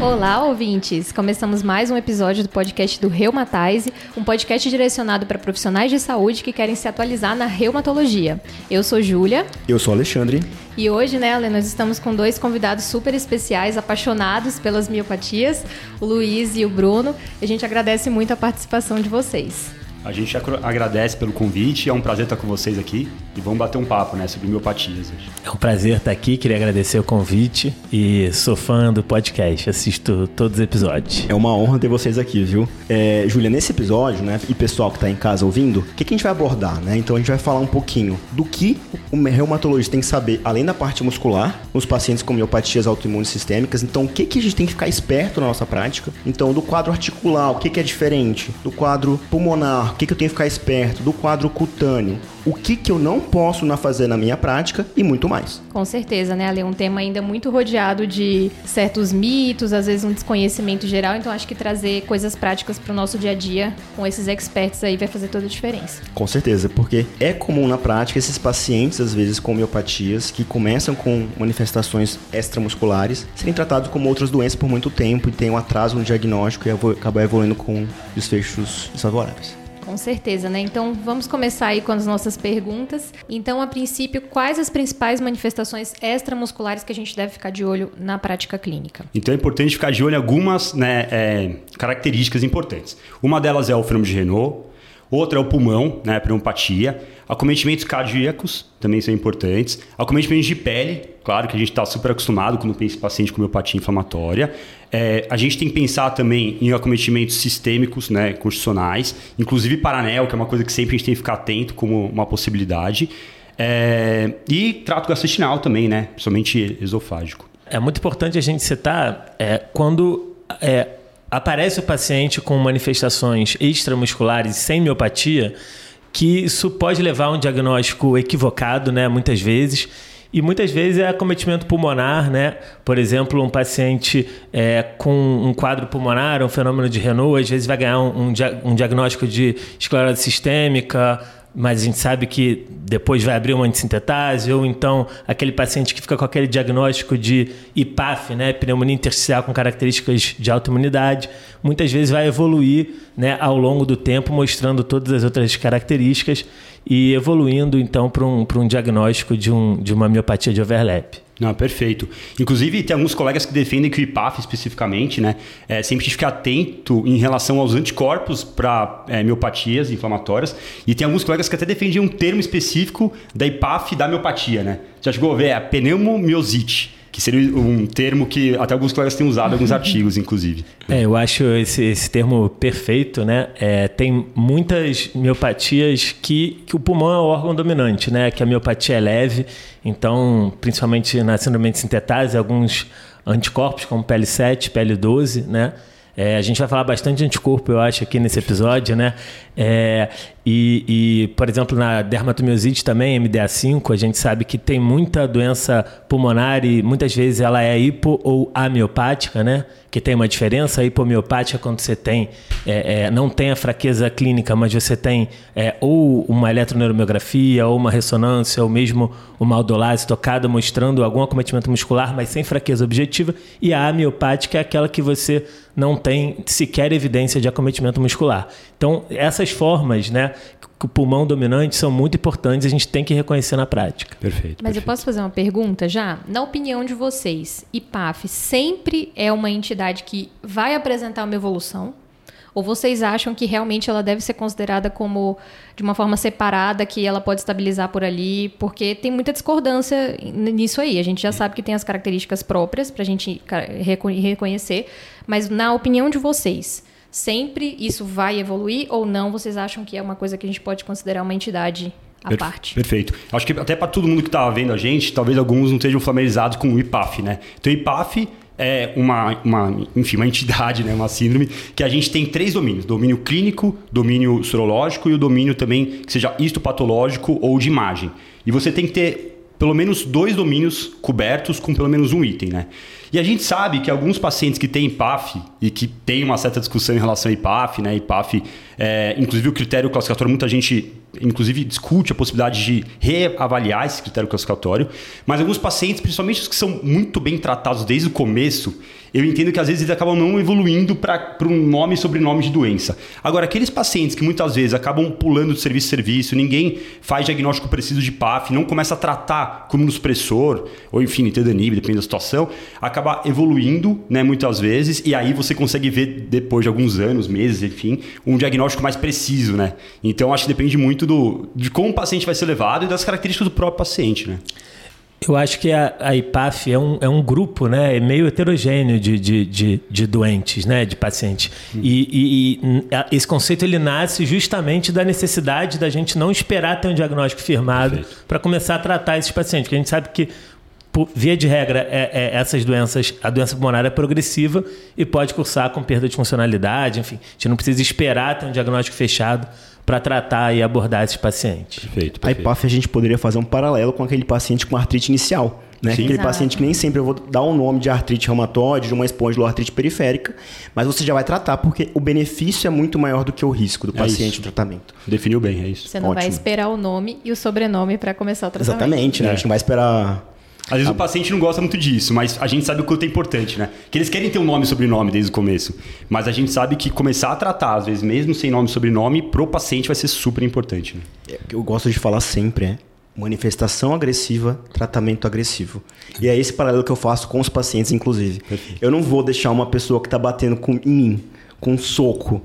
Olá, ouvintes! Começamos mais um episódio do podcast do Reumatise, um podcast direcionado para profissionais de saúde que querem se atualizar na reumatologia. Eu sou Júlia. Eu sou Alexandre. E hoje, né, Ale, nós estamos com dois convidados super especiais, apaixonados pelas miopatias, o Luiz e o Bruno. A gente agradece muito a participação de vocês. A gente agradece pelo convite, é um prazer estar com vocês aqui e vamos bater um papo né, sobre miopatias. É um prazer estar aqui, queria agradecer o convite e sou fã do podcast, assisto todos os episódios. É uma honra ter vocês aqui, viu? É, Júlia, nesse episódio, né, e pessoal que está em casa ouvindo, o que, que, a gente vai abordar, né? Então a gente vai falar um pouquinho do que o reumatologista tem que saber, além da parte muscular, nos pacientes com miopatias autoimunes sistêmicas. Então o que, que a gente tem que ficar esperto na nossa prática? Então do quadro articular, o que, que é diferente? Do quadro pulmonar, o que, que eu tenho que ficar esperto, do quadro cutâneo, o que, que eu não posso na fazer na minha prática e muito mais. Com certeza, né, Ali? Um tema ainda muito rodeado de certos mitos, às vezes um desconhecimento geral, então acho que trazer coisas práticas para o nosso dia a dia com esses experts aí vai fazer toda a diferença. Com certeza, porque é comum na prática esses pacientes, às vezes com miopatias, que começam com manifestações extramusculares, serem tratados como outras doenças por muito tempo e tem um atraso no diagnóstico e acabar evoluindo com desfechos desfavoráveis. Com certeza, né? Então vamos começar aí com as nossas perguntas. Então, a princípio, quais as principais manifestações extramusculares que a gente deve ficar de olho na prática clínica? Então é importante ficar de olho em algumas né, é, características importantes. Uma delas é o fenômeno de Renault, outra é o pulmão, né, pneumopatia. Acometimentos cardíacos também são importantes. Acometimentos de pele, claro que a gente está super acostumado quando pensa em paciente com miopatia inflamatória. É, a gente tem que pensar também em acometimentos sistêmicos, né, constitucionais, inclusive paranel, que é uma coisa que sempre a gente tem que ficar atento como uma possibilidade. É, e trato gastrointestinal também, né, principalmente esofágico. É muito importante a gente citar é, quando é, aparece o paciente com manifestações extramusculares sem miopatia, que isso pode levar a um diagnóstico equivocado, né, muitas vezes. E muitas vezes é acometimento pulmonar, né? Por exemplo, um paciente é, com um quadro pulmonar, um fenômeno de Renault, às vezes vai ganhar um, um, um diagnóstico de esclerose sistêmica, mas a gente sabe que depois vai abrir uma antissintetase, ou então aquele paciente que fica com aquele diagnóstico de IPAF, né, pneumonia intersticial com características de autoimunidade, muitas vezes vai evoluir né, ao longo do tempo, mostrando todas as outras características e evoluindo então para um, um diagnóstico de, um, de uma miopatia de overlap. Não, perfeito. Inclusive, tem alguns colegas que defendem que o IPAF especificamente, né, é, sempre ficar atento em relação aos anticorpos para é, miopatias inflamatórias. E tem alguns colegas que até defendem um termo específico da IPAF da miopatia, né? Já chegou a ver? É a pneumomiosite que seria um termo que até alguns colegas têm usado em alguns artigos, inclusive. É, eu acho esse, esse termo perfeito, né? É, tem muitas miopatias que, que o pulmão é o órgão dominante, né? Que a miopatia é leve, então, principalmente na síndrome de sintetase, alguns anticorpos como PL7, PL12, né? É, a gente vai falar bastante de anticorpo, eu acho, aqui nesse episódio, né? É, e, e, por exemplo, na dermatomiosite também, MDA5, a gente sabe que tem muita doença pulmonar e muitas vezes ela é hipo ou amiopática, né? Que tem uma diferença. A hipomiopática é quando você tem, é, é, não tem a fraqueza clínica, mas você tem é, ou uma eletroneuromiografia, ou uma ressonância, ou mesmo uma aldolase tocada mostrando algum acometimento muscular, mas sem fraqueza objetiva. E a amiopática é aquela que você não tem sequer evidência de acometimento muscular. Então, essas formas, né, que o pulmão dominante são muito importantes, a gente tem que reconhecer na prática. Perfeito. Mas perfeito. eu posso fazer uma pergunta já? Na opinião de vocês, IPAF sempre é uma entidade que vai apresentar uma evolução? Ou vocês acham que realmente ela deve ser considerada como de uma forma separada, que ela pode estabilizar por ali? Porque tem muita discordância nisso aí. A gente já sabe que tem as características próprias para a gente reconhecer, mas na opinião de vocês, sempre isso vai evoluir ou não? Vocês acham que é uma coisa que a gente pode considerar uma entidade à parte? Perfeito. Acho que até para todo mundo que está vendo a gente, talvez alguns não estejam familiarizados com o IPAF, né? Então, o IPAF é uma, uma, enfim, uma entidade, né, uma síndrome, que a gente tem três domínios: domínio clínico, domínio sorológico e o domínio também que seja histopatológico ou de imagem. E você tem que ter pelo menos dois domínios cobertos com pelo menos um item, né? E a gente sabe que alguns pacientes que têm IPAF e que tem uma certa discussão em relação a IPAF, né? IPAF, é, inclusive o critério classificatório, muita gente inclusive discute a possibilidade de reavaliar esse critério classificatório, mas alguns pacientes, principalmente os que são muito bem tratados desde o começo, eu entendo que às vezes eles acabam não evoluindo para um nome e sobrenome de doença. Agora, aqueles pacientes que muitas vezes acabam pulando de serviço em serviço, ninguém faz diagnóstico preciso de PAF, não começa a tratar como no expressor, ou enfim, nitedanib, depende da situação, acaba evoluindo, né, muitas vezes, e aí você consegue ver depois de alguns anos, meses, enfim, um diagnóstico mais preciso, né? Então, acho que depende muito do, de como o paciente vai ser levado e das características do próprio paciente, né? Eu acho que a, a IPAF é um, é um grupo né, é meio heterogêneo de, de, de, de doentes, né, de pacientes. Hum. E, e, e, esse conceito ele nasce justamente da necessidade da gente não esperar ter um diagnóstico firmado para começar a tratar esses pacientes. Porque a gente sabe que, por, via de regra, é, é, essas doenças, a doença pulmonar é progressiva e pode cursar com perda de funcionalidade. Enfim, a gente não precisa esperar ter um diagnóstico fechado para tratar e abordar esses pacientes. Perfeito, perfeito. A IPAF a gente poderia fazer um paralelo com aquele paciente com artrite inicial. Né? Aquele Exato. paciente que nem sempre eu vou dar o um nome de artrite reumatoide, de uma espondiloartrite periférica, mas você já vai tratar porque o benefício é muito maior do que o risco do é paciente no tratamento. Definiu bem, é isso. Você não Ótimo. vai esperar o nome e o sobrenome para começar o tratamento. Exatamente, né? É. A gente não vai esperar às vezes ah, o paciente não gosta muito disso, mas a gente sabe o quanto é importante, né? Que eles querem ter um nome e sobrenome desde o começo. Mas a gente sabe que começar a tratar, às vezes, mesmo sem nome e sobrenome, pro paciente vai ser super importante. Né? É, o que eu gosto de falar sempre é manifestação agressiva, tratamento agressivo. E é esse paralelo que eu faço com os pacientes, inclusive. Perfeito. Eu não vou deixar uma pessoa que está batendo com, em mim com um soco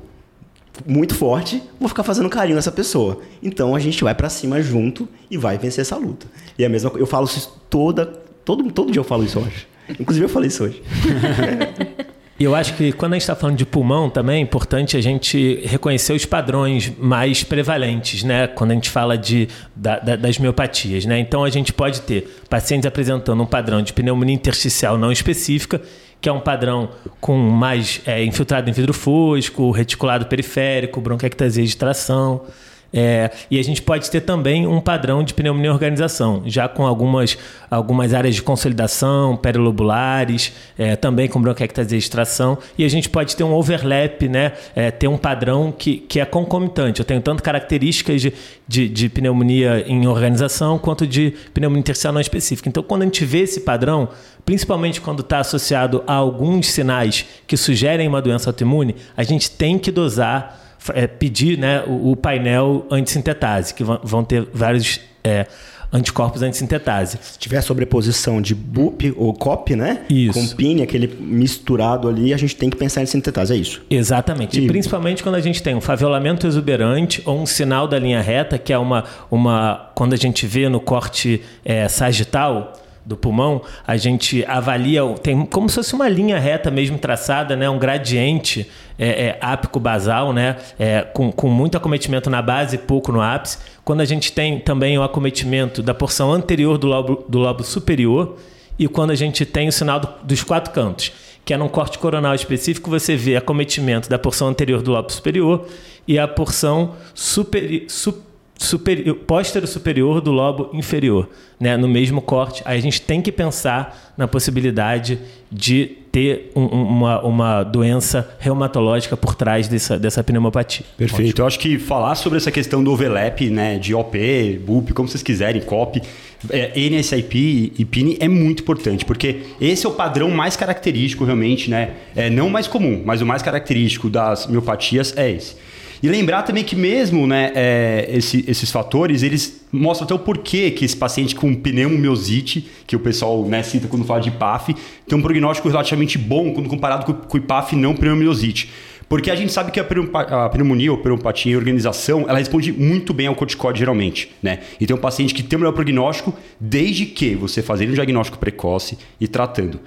muito forte, vou ficar fazendo carinho nessa pessoa. Então a gente vai para cima junto e vai vencer essa luta. E é a mesma eu falo isso toda todo todo dia eu falo isso hoje. Inclusive eu falei isso hoje. E eu acho que quando a gente está falando de pulmão também é importante a gente reconhecer os padrões mais prevalentes, né? Quando a gente fala de, da, da, das miopatias, né? Então a gente pode ter pacientes apresentando um padrão de pneumonia intersticial não específica que é um padrão com mais é, infiltrado em vidro fosco, reticulado periférico, bronquiectasia de tração. É, e a gente pode ter também um padrão de pneumonia organização, já com algumas, algumas áreas de consolidação, perilobulares, é, também com bronquiectasia de extração. E a gente pode ter um overlap, né? É, ter um padrão que, que é concomitante. Eu tenho tanto características de, de, de pneumonia em organização quanto de pneumonia intersticial não específica. Então, quando a gente vê esse padrão, principalmente quando está associado a alguns sinais que sugerem uma doença autoimune, a gente tem que dosar é, pedir né, o, o, painel antissintetase, que vão, ter vários é, anticorpos antissintetase. Se tiver sobreposição de BUP ou COP, né? Isso. Com PIN, aquele misturado ali, a gente tem que pensar em sintetase, é isso? Exatamente. E, e principalmente quando a gente tem um favelamento exuberante ou um sinal da linha reta, que é uma. uma quando a gente vê no corte é, sagital do pulmão, a gente avalia, tem como se fosse uma linha reta mesmo traçada, né? um gradiente é, é, ápico basal, né? É, com, com muito acometimento na base e pouco no ápice. Quando a gente tem também o acometimento da porção anterior do lobo, do lobo superior e quando a gente tem o sinal do, dos quatro cantos, que é num corte coronal específico, você vê acometimento da porção anterior do lobo superior e a porção superior. Super, superior, póstero superior do lobo inferior, né? no mesmo corte. Aí a gente tem que pensar na possibilidade de ter um, uma, uma doença reumatológica por trás dessa, dessa pneumopatia. Perfeito. Ótimo. Eu acho que falar sobre essa questão do overlap, né, de OP, BUP, como vocês quiserem, COP, é, NSIP e PIN é muito importante, porque esse é o padrão mais característico realmente, né? É, não o mais comum, mas o mais característico das miopatias é esse. E lembrar também que mesmo né, é, esse, esses fatores, eles mostram até o porquê que esse paciente com pneumomiosite, que o pessoal né, cita quando fala de IPAF, tem um prognóstico relativamente bom quando comparado com, com o IPAF não pneumomiosite. Porque a gente sabe que a pneumonia ou pneumopatia em organização, ela responde muito bem ao corticóide geralmente, né? Então, um paciente que tem o melhor prognóstico, desde que você fazer um diagnóstico precoce e tratando.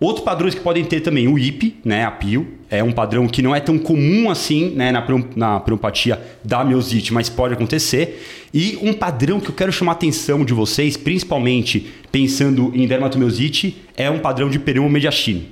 Outros padrões que podem ter também o IP, né, a PIO, é um padrão que não é tão comum assim né, na, na da miosite, mas pode acontecer. E um padrão que eu quero chamar a atenção de vocês, principalmente pensando em dermatomiosite, é um padrão de pneumomediastino.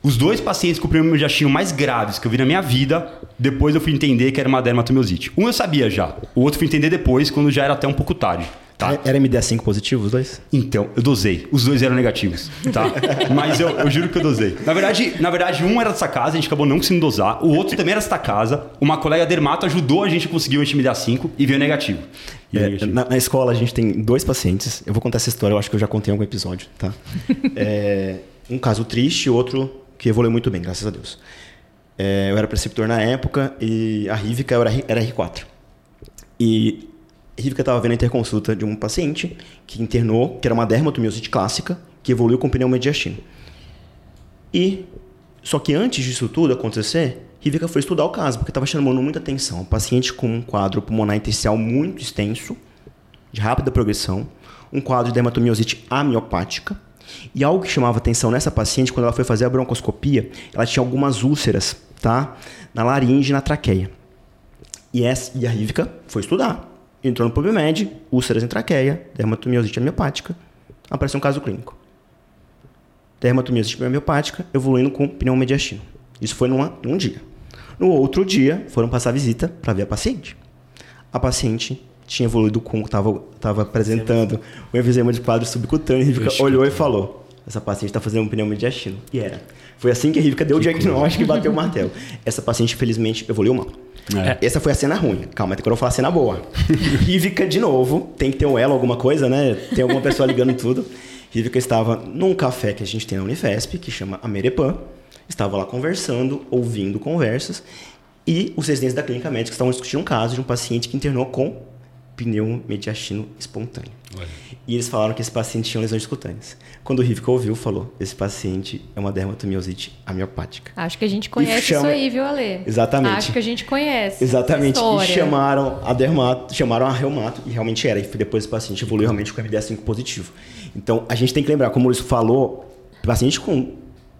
Os dois pacientes com pneumomediastino mais graves que eu vi na minha vida, depois eu fui entender que era uma dermatomiosite. Um eu sabia já, o outro fui entender depois, quando já era até um pouco tarde. Tá? Era MDA5 positivo, os dois? Então, eu dosei. Os dois eram negativos, tá? Mas eu, eu juro que eu dosei. Na verdade, na verdade, um era dessa casa, a gente acabou não conseguindo dosar. O outro também era dessa casa. Uma colega dermato ajudou a gente a conseguir o anti-MDA5 e veio negativo. E É, negativo. na, na escola a gente tem dois pacientes. Eu vou contar essa história, eu acho que eu já contei em algum episódio, tá? É, um caso triste, outro que evoluiu muito bem, graças a Deus. É, eu era preceptor na época e a Rívica era, era R4. E a Rívica estava vendo a interconsulta de um paciente que internou, que era uma dermatomiosite clássica, que evoluiu com pneumodiastino. E, só que antes disso tudo acontecer, Rívica foi estudar o caso, porque estava chamando muita atenção. Um paciente com um quadro pulmonar intersticial muito extenso, de rápida progressão, um quadro de dermatomiosite amiopática, e algo que chamava atenção nessa paciente, quando ela foi fazer a broncoscopia, ela tinha algumas úlceras, tá? Na laringe e na traqueia. E, essa, e a Rívica foi estudar. Entrou no PubMed, úlceras em traqueia, dermatomiosite amiopática, apareceu um caso clínico. Dermatomiosite amiopática evoluindo com pneumomediastino. Isso foi numa, num dia. No outro dia, foram passar visita para ver a paciente. A paciente tinha evoluído com, estava tava apresentando o enfisema de quadro subcutâneo, a Rívica Ixi, olhou e falou, essa paciente está fazendo um pneumomediastino. E era. Foi assim que a Rívica deu o diagnóstico e bateu o martelo. Essa paciente, infelizmente, evoluiu mal. É. Essa foi a cena ruim. Calma, agora eu vou falar a cena boa. Rívica, de novo, tem que ter um elo, alguma coisa, né? Tem alguma pessoa ligando tudo. Rívica estava num café que a gente tem na Unifesp, que chama Amerepan. Estava lá conversando, ouvindo conversas. E os residentes da clínica médica estavam discutindo um caso de um paciente que internou com pneumomediastino espontâneo. E eles falaram que esse paciente tinha lesões cutâneas. Quando o Rívica ouviu, falou: esse paciente é uma dermatomiosite amiopática. Acho que a gente conhece chama- isso aí, viu, Ale? Exatamente. Acho que a gente conhece. Exatamente. essa E chamaram a dermato, chamaram a reumato, e realmente era. E depois o paciente evoluiu realmente com MDA5 positivo. Então, a gente tem que lembrar, como o Luiz falou, paciente com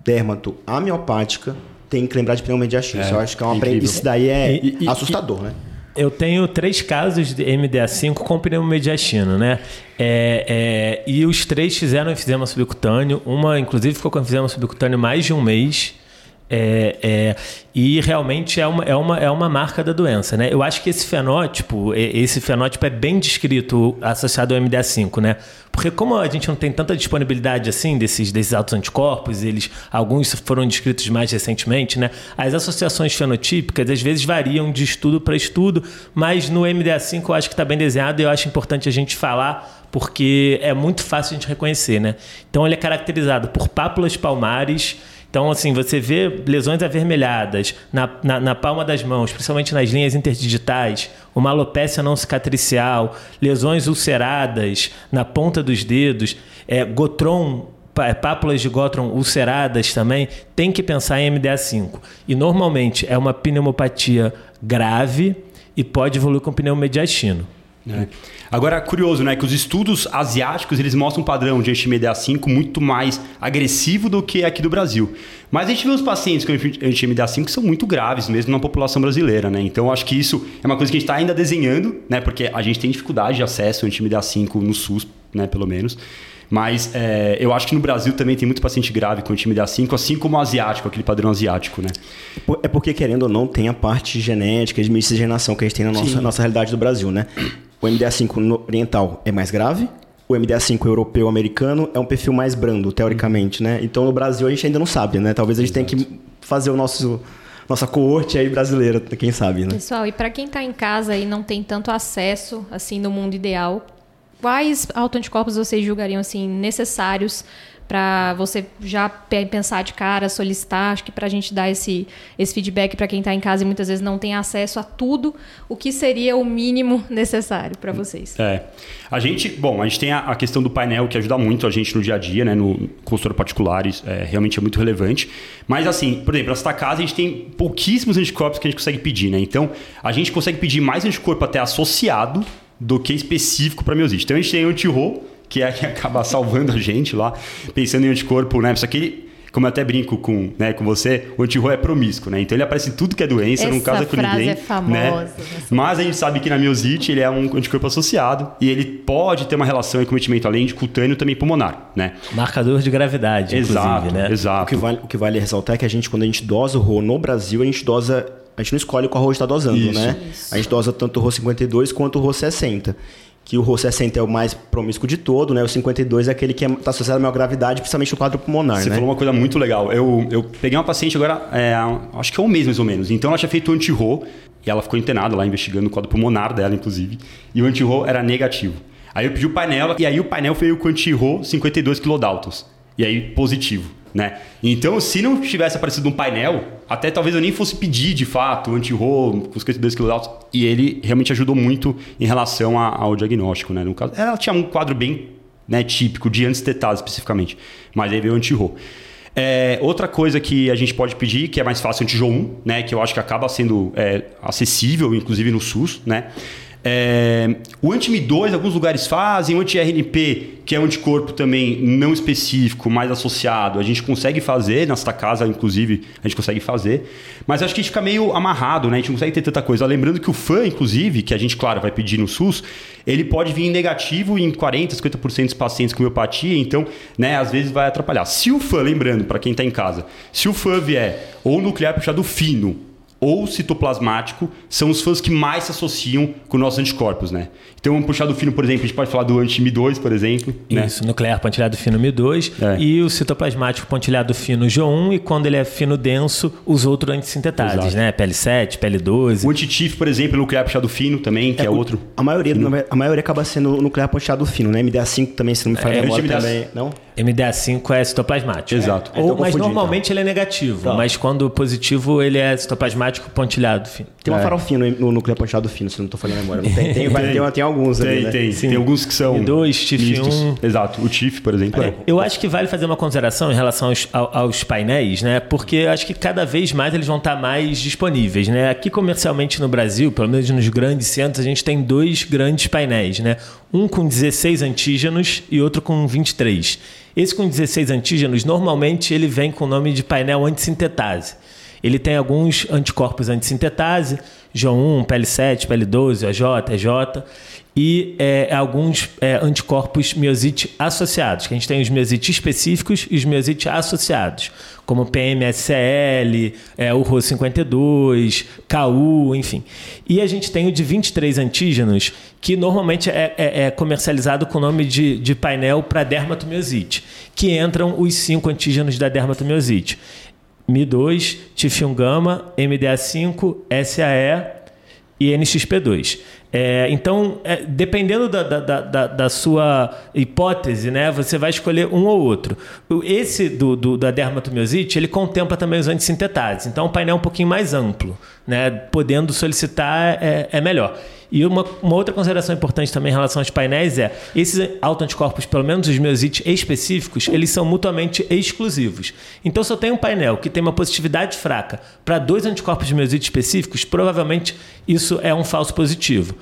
dermato amiopática tem que lembrar de pneumomediastino. É, Isso eu acho que é uma incrível. Isso daí é E- e- assustador, né? Eu tenho três casos de MDA5 com pneumomediastino, né? É, é, e os três fizeram enfisema subcutâneo. Uma, inclusive, ficou com enfisema subcutâneo mais de um mês. É, é, e realmente é uma, é, uma, é uma marca da doença, né? Eu acho que esse fenótipo, esse fenótipo é bem descrito associado ao MDA5, né? Porque como a gente não tem tanta disponibilidade assim desses, desses altos anticorpos, eles alguns foram descritos mais recentemente, né? As associações fenotípicas às vezes variam de estudo para estudo, mas no MDA5 eu acho que está bem desenhado e eu acho importante a gente falar porque é muito fácil a gente reconhecer, né? Então ele é caracterizado por pápulas palmares, então, assim, você vê lesões avermelhadas na, na, na palma das mãos, principalmente nas linhas interdigitais, uma alopécia não cicatricial, lesões ulceradas na ponta dos dedos, é, gotron, pá- pápulas de gotron ulceradas também, tem que pensar em MDA5. E normalmente é uma pneumopatia grave e pode evoluir com pneumomediastino. É. Agora, curioso, né? Que os estudos asiáticos eles mostram um padrão de anti-MDA5 muito mais agressivo do que aqui do Brasil. Mas a gente vê os pacientes com anti-MDA5 que são muito graves, mesmo na população brasileira, né? Então, acho que isso é uma coisa que a gente está ainda desenhando, né? Porque a gente tem dificuldade de acesso ao anti-MDA5 no SUS, né? Pelo menos. Mas é, eu acho que no Brasil também tem muito paciente grave com anti-MDA5, assim como o asiático, aquele padrão asiático, né? É porque, querendo ou não, tem a parte genética de miscigenação que a gente tem na nossa, nossa realidade do Brasil, né? O MDA5 no- oriental é mais grave, o MDA5 europeu americano é um perfil mais brando, teoricamente, né? Então, no Brasil, a gente ainda não sabe, né? Talvez a gente tenha que fazer o nosso... Nossa coorte aí brasileira, quem sabe, né? Pessoal, e para quem está em casa e não tem tanto acesso, assim, no mundo ideal, quais autoanticorpos vocês julgariam, assim, necessários para você já pe- pensar de cara, solicitar? Acho que para a gente dar esse, esse feedback para quem está em casa e muitas vezes não tem acesso a tudo, o que seria o mínimo necessário para vocês? É. A gente, bom, a gente tem a, a questão do painel que ajuda muito a gente no dia a dia, né? No consultório particulares, é, realmente é muito relevante. Mas assim, por exemplo, esta casa a gente tem pouquíssimos anticorpos que a gente consegue pedir, né? Então, a gente consegue pedir mais anticorpo até associado do que específico para miosite. Então, a gente tem anti-RO, que é que acaba salvando a gente lá, pensando em anticorpo, né? Só que ele, como eu até brinco com, né, com você, o anti-RO é promíscuo, né? Então ele aparece em tudo que é doença, não Essa casa com frase ninguém. é famosa, Né? essa Mas a gente sabe que na miosite ele é um anticorpo associado e ele pode ter uma relação com cometimento além de cutâneo também pulmonar, né? Marcador de gravidade, exato, inclusive, né? O exato. que, vale, o que vale ressaltar é que a gente, quando a gente dosa o RO no Brasil, a gente dosa. A gente não escolhe qual RO está dosando, Isso. né? A gente dosa tanto o RO 52 quanto o RO 60. Que o RO60 é o mais promíscuo de todo, né? O 52 é aquele que está associado à maior gravidade, principalmente no quadro pulmonar, Você né? falou uma coisa muito legal. Eu, eu peguei uma paciente agora, é, acho que é um mês mais ou menos. Então ela tinha feito o anti-RO e ela ficou internada lá investigando o quadro pulmonar dela, inclusive. E o anti-RO era negativo. Aí eu pedi o painel e aí o painel veio com anti-RO 52 kilodaltons. E aí positivo, né? Então se não tivesse aparecido um painel, até talvez eu nem fosse pedir de fato o anti-RO com 52 kilodaltons. E ele realmente ajudou muito em relação a, ao diagnóstico, né? No caso, ela tinha um quadro bem né, típico de antistetase especificamente. Mas aí veio o anti-RO. É, outra coisa que a gente pode pedir, que é mais fácil, anti 1, né, que eu acho que acaba sendo é, acessível, inclusive no SUS, né? É, o anti-Mi2, alguns lugares fazem, o anti-RNP, que é um anticorpo também não específico, mais associado, a gente consegue fazer, nesta casa, inclusive, a gente consegue fazer, mas acho que a gente fica meio amarrado, né? A gente não consegue ter tanta coisa. Lembrando que o FAN, inclusive, que a gente, claro, vai pedir no SUS, ele pode vir negativo em 40%, 50% dos pacientes com miopatia, então, né, às vezes vai atrapalhar. Se o FAN, lembrando, para quem está em casa, se o FAN vier ou nuclear puxado fino, ou citoplasmático são os fãs que mais se associam com nossos anticorpos, né? Então, um puxado fino, por exemplo, a gente pode falar do anti-Mi2, por exemplo. Né? Isso, nuclear pontilhado fino Mi2 é. e o citoplasmático pontilhado fino G1 e quando ele é fino denso, os outros antissintetases, né? PL7, PL12. O anti-TIF, por exemplo, nuclear puxado fino também, que é, é outro. A maioria, a maioria acaba sendo nuclear pontilhado fino, né? MDA5 também, se não me falha é, memória, MDA... também, não? MDA5 é citoplasmático. Exato. Ou, então, mas normalmente então. ele é negativo, tá. mas quando positivo ele é citoplasmático pontilhado fino. Tem uma é. farofinha no, no núcleo pontilhado fino, se não estou falando memória. Não tem, tem, vai, tem, tem, alguns tem, ali, né? Tem, Sim. tem alguns que são dois, TIF 1. Exato, o TIF, por exemplo. É. Eu acho que vale fazer uma consideração em relação aos, aos, painéis, né? Porque acho que cada vez mais eles vão estar mais disponíveis, né? Aqui comercialmente no Brasil, pelo menos nos grandes centros, a gente tem dois grandes painéis, né? Um com 16 antígenos e outro com 23. Esse com 16 antígenos, normalmente ele vem com o nome de painel antissintetase. Ele tem alguns anticorpos antissintetase, J1, PL7, PL12, AJ, EJ, e é, alguns é, anticorpos miosite associados, que a gente tem os miosites específicos e os miosites associados, como PMSL, é, o RO52, KU, enfim. E a gente tem o de 23 antígenos, que normalmente é, é, é comercializado com o nome de, de painel para dermatomiosite, que entram os cinco antígenos da dermatomiosite. Mi2, TIF1 gama, MDA5, SAE e NXP2. É, então, é, dependendo da, da, da, da, sua hipótese, né, você vai escolher um ou outro. Esse do, do, da dermatomiosite, ele contempla também os antissintetases. Então, o painel é um pouquinho mais amplo. Né, podendo solicitar é, é melhor. E uma, uma, outra consideração importante também em relação aos painéis é esses autoanticorpos, pelo menos os miosites específicos, eles são mutuamente exclusivos. Então, se eu tenho um painel que tem uma positividade fraca para dois anticorpos de miosite específicos, provavelmente isso é um falso positivo.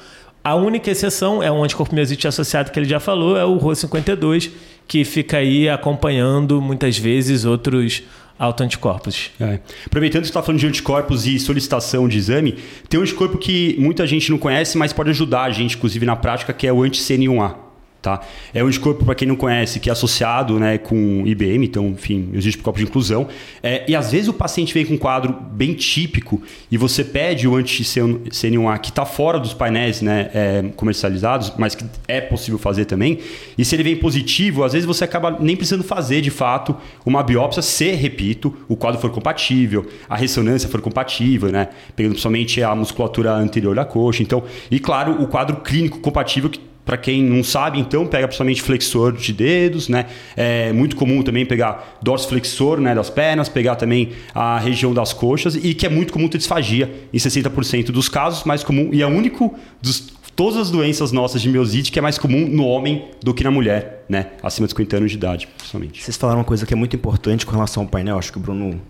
A única exceção é um anticorpo miosite associado que ele já falou, é o RO52, que fica aí acompanhando muitas vezes outros autoanticorpos. É. Aproveitando que você está falando de anticorpos e solicitação de exame, tem um anticorpo que muita gente não conhece, mas pode ajudar a gente, inclusive na prática, que é o anti-CN1A. Tá? É um anticorpo, para quem não conhece, que é associado né, com IBM, então, enfim, existe por copo de inclusão. É, e às vezes o paciente vem com um quadro bem típico e você pede o anti-CN1A que está fora dos painéis né, é, comercializados, mas que é possível fazer também. E se ele vem positivo, às vezes você acaba nem precisando fazer de fato uma biópsia se, repito, o quadro for compatível, a ressonância for compatível, né? Pegando principalmente a musculatura anterior da coxa. Então, e claro, o quadro clínico compatível que para quem não sabe, então, pega principalmente flexor de dedos, né? É muito comum também pegar dorsiflexor né, das pernas, pegar também a região das coxas e que é muito comum ter disfagia em 60% dos casos, mais comum e é o único dos todas as doenças nossas de miosite que é mais comum no homem do que na mulher, né? Acima de 50 anos de idade, principalmente. Vocês falaram uma coisa que é muito importante com relação ao painel, acho que o Bruno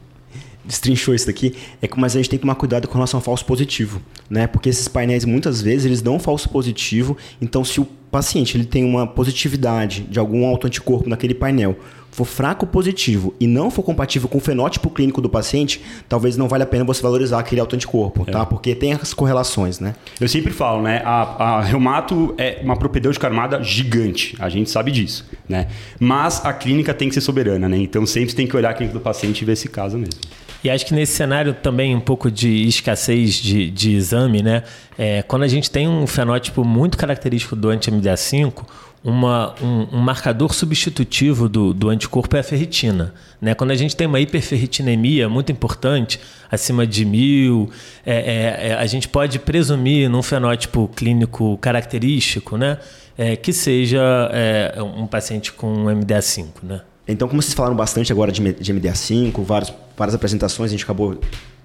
destrinchou isso daqui, é que mas a gente tem que tomar cuidado com relação ao falso positivo, né? Porque esses painéis muitas vezes eles dão falso positivo, então se o paciente ele tem uma positividade de algum autoanticorpo naquele painel, for fraco positivo e não for compatível com o fenótipo clínico do paciente, talvez não valha a pena você valorizar aquele autoanticorpo, é. tá? Porque tem as correlações, né? Eu sempre falo, né? A, a reumato é uma propedêutica armada gigante, a gente sabe disso, né? Mas a clínica tem que ser soberana, né? Então sempre tem que olhar a clínica do paciente e ver esse caso mesmo. E acho que nesse cenário também um pouco de escassez de, de exame, né? É, quando a gente tem um fenótipo muito característico do anti-MDA5, uma, um, um, marcador substitutivo do, do, anticorpo é a ferritina. Né? Quando a gente tem uma hiperferritinemia muito importante, acima de mil, é, é, é, a gente pode presumir num fenótipo clínico característico né? É, que seja é, um paciente com MDA5. Né? Então, como vocês falaram bastante agora de, de MDA5, vários, várias apresentações, a gente acabou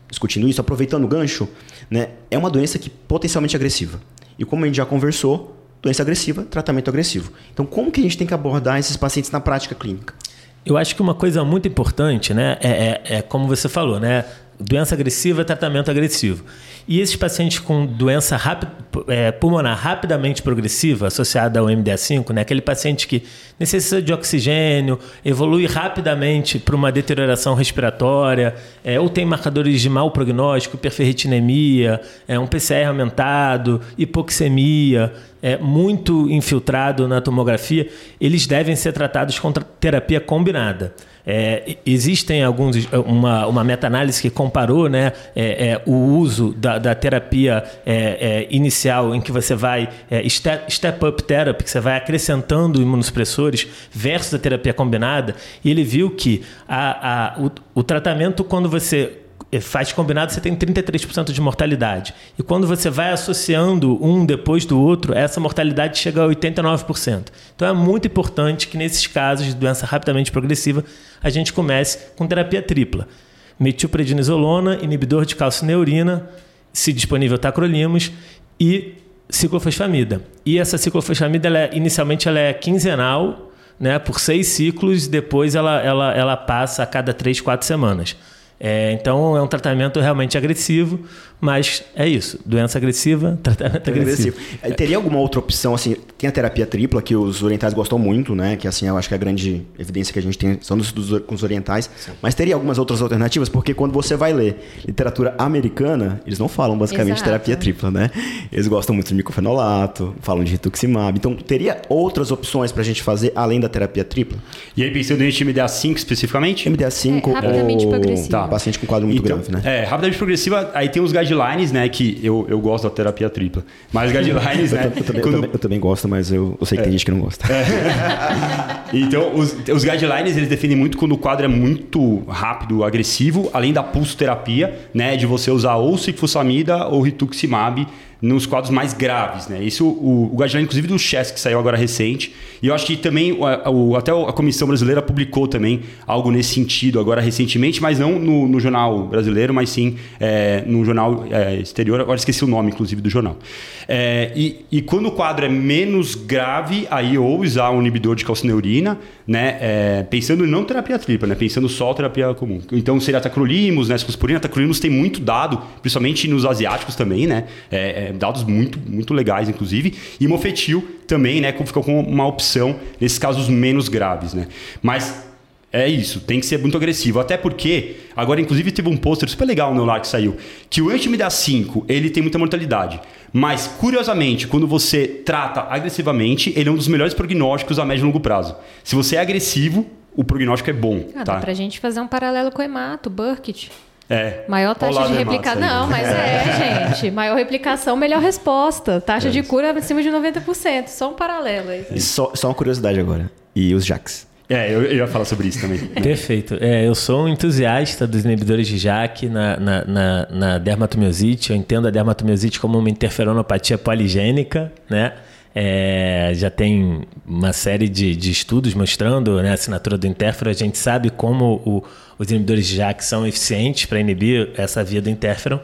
discutindo isso, aproveitando o gancho, né? é uma doença que potencialmente agressiva. E como a gente já conversou, doença agressiva, tratamento agressivo. Então, como que a gente tem que abordar esses pacientes na prática clínica? Eu acho que uma coisa muito importante, né, é, é, é como você falou, né, doença agressiva, tratamento agressivo. E esses pacientes com doença é, pulmonar rapidamente progressiva, associada ao MDA5, né, aquele paciente que necessita de oxigênio, evolui rapidamente para uma deterioração respiratória, é, ou tem marcadores de mau prognóstico, hiperferritinemia, é, um PCR aumentado, hipoxemia, é, muito infiltrado na tomografia, eles devem ser tratados com terapia combinada. É, existem alguns uma, uma meta-análise que comparou né, é, é, o uso da, da terapia é, é, inicial em que você vai é, step, step up therapy, que você vai acrescentando imunossupressores, versus a terapia combinada, e ele viu que a, a, o, o tratamento quando você faz combinado, você tem 33% de mortalidade. E quando você vai associando um depois do outro, essa mortalidade chega a 89%. Então é muito importante que nesses casos de doença rapidamente progressiva, a gente comece com terapia tripla. Metilprednisolona, inibidor de calcineurina, se disponível tacrolimus e ciclofosfamida. E essa ciclofosfamida, ela é, inicialmente, ela é quinzenal, né, por seis ciclos, depois ela, ela, ela passa a cada três, quatro semanas. É, então é um tratamento realmente agressivo, mas é isso. Doença agressiva, tratamento agressivo. agressivo. Teria alguma outra opção, assim, tem a terapia tripla, que os orientais gostam muito, né? Que assim, eu acho que a grande evidência que a gente tem são dos, dos com os orientais. Sim. Mas teria algumas outras alternativas, porque quando você vai ler literatura americana, eles não falam basicamente Exato. terapia tripla, né? Eles gostam muito de micofenolato, falam de rituximab. Então, teria outras opções pra gente fazer além da terapia tripla? E aí, pensando em MDA5 especificamente? MDA5 é, rapidamente ou... progressivo. Tá. paciente com quadro muito então, grave, né? É, rapidamente progressiva, aí tem os guidelines, né? Que eu, eu gosto da terapia tripla. Mas guidelines, né? Eu, eu, também, quando... eu, também, eu, também, gosto, mas eu, sei que é. tem gente que não gosta. É. então, os, os guidelines, eles definem muito quando o quadro é muito rápido, agressivo, além da pulsoterapia, né? De você usar ou ciclosamida ou rituximab nos quadros mais graves, né? Isso, o, o inclusive, do Chess, que saiu agora recente. E eu acho que também, o, o, até a Comissão Brasileira publicou também algo nesse sentido agora recentemente, mas não no, no jornal brasileiro, mas sim é, no jornal é, exterior. Agora esqueci o nome, inclusive, do jornal. É, e, e, quando o quadro é menos grave, aí ou usar um inibidor de calcineurina, né? É, pensando não terapia tripla, né? Pensando só terapia comum. Então seria tacrolimus, né? Ciclosporina. Tacrolimus tem muito dado, principalmente nos asiáticos também, né? É, é dados muito, muito legais, inclusive. E mofetil também, né, ficou com uma opção nesses casos menos graves, né? Mas é isso, tem que ser muito agressivo. Até porque, agora inclusive teve um pôster super legal no lá que saiu, que o anti-MDA5, ele tem muita mortalidade. Mas, curiosamente, quando você trata agressivamente, ele é um dos melhores prognósticos a médio e longo prazo. Se você é agressivo, o prognóstico é bom. Ah, tá? dá pra gente fazer um paralelo com o hemato, Burkitt. É. Maior taxa de replicação. Não, mas é, gente. Maior replicação, melhor resposta. Taxa é de cura acima de 90%. Só um paralelo aí. Só, só uma curiosidade agora. E os JAKs? É, eu, eu ia falar sobre isso também. Perfeito. É, eu sou um entusiasta dos inibidores de JAK na, na, na, na dermatomiosite. Eu entendo a dermatomiosite como uma interferonopatia poligênica, né? É, já tem uma série de, de estudos mostrando né, a assinatura do interferon. A gente sabe como o, os inibidores de JAK são eficientes para inibir essa via do interferon.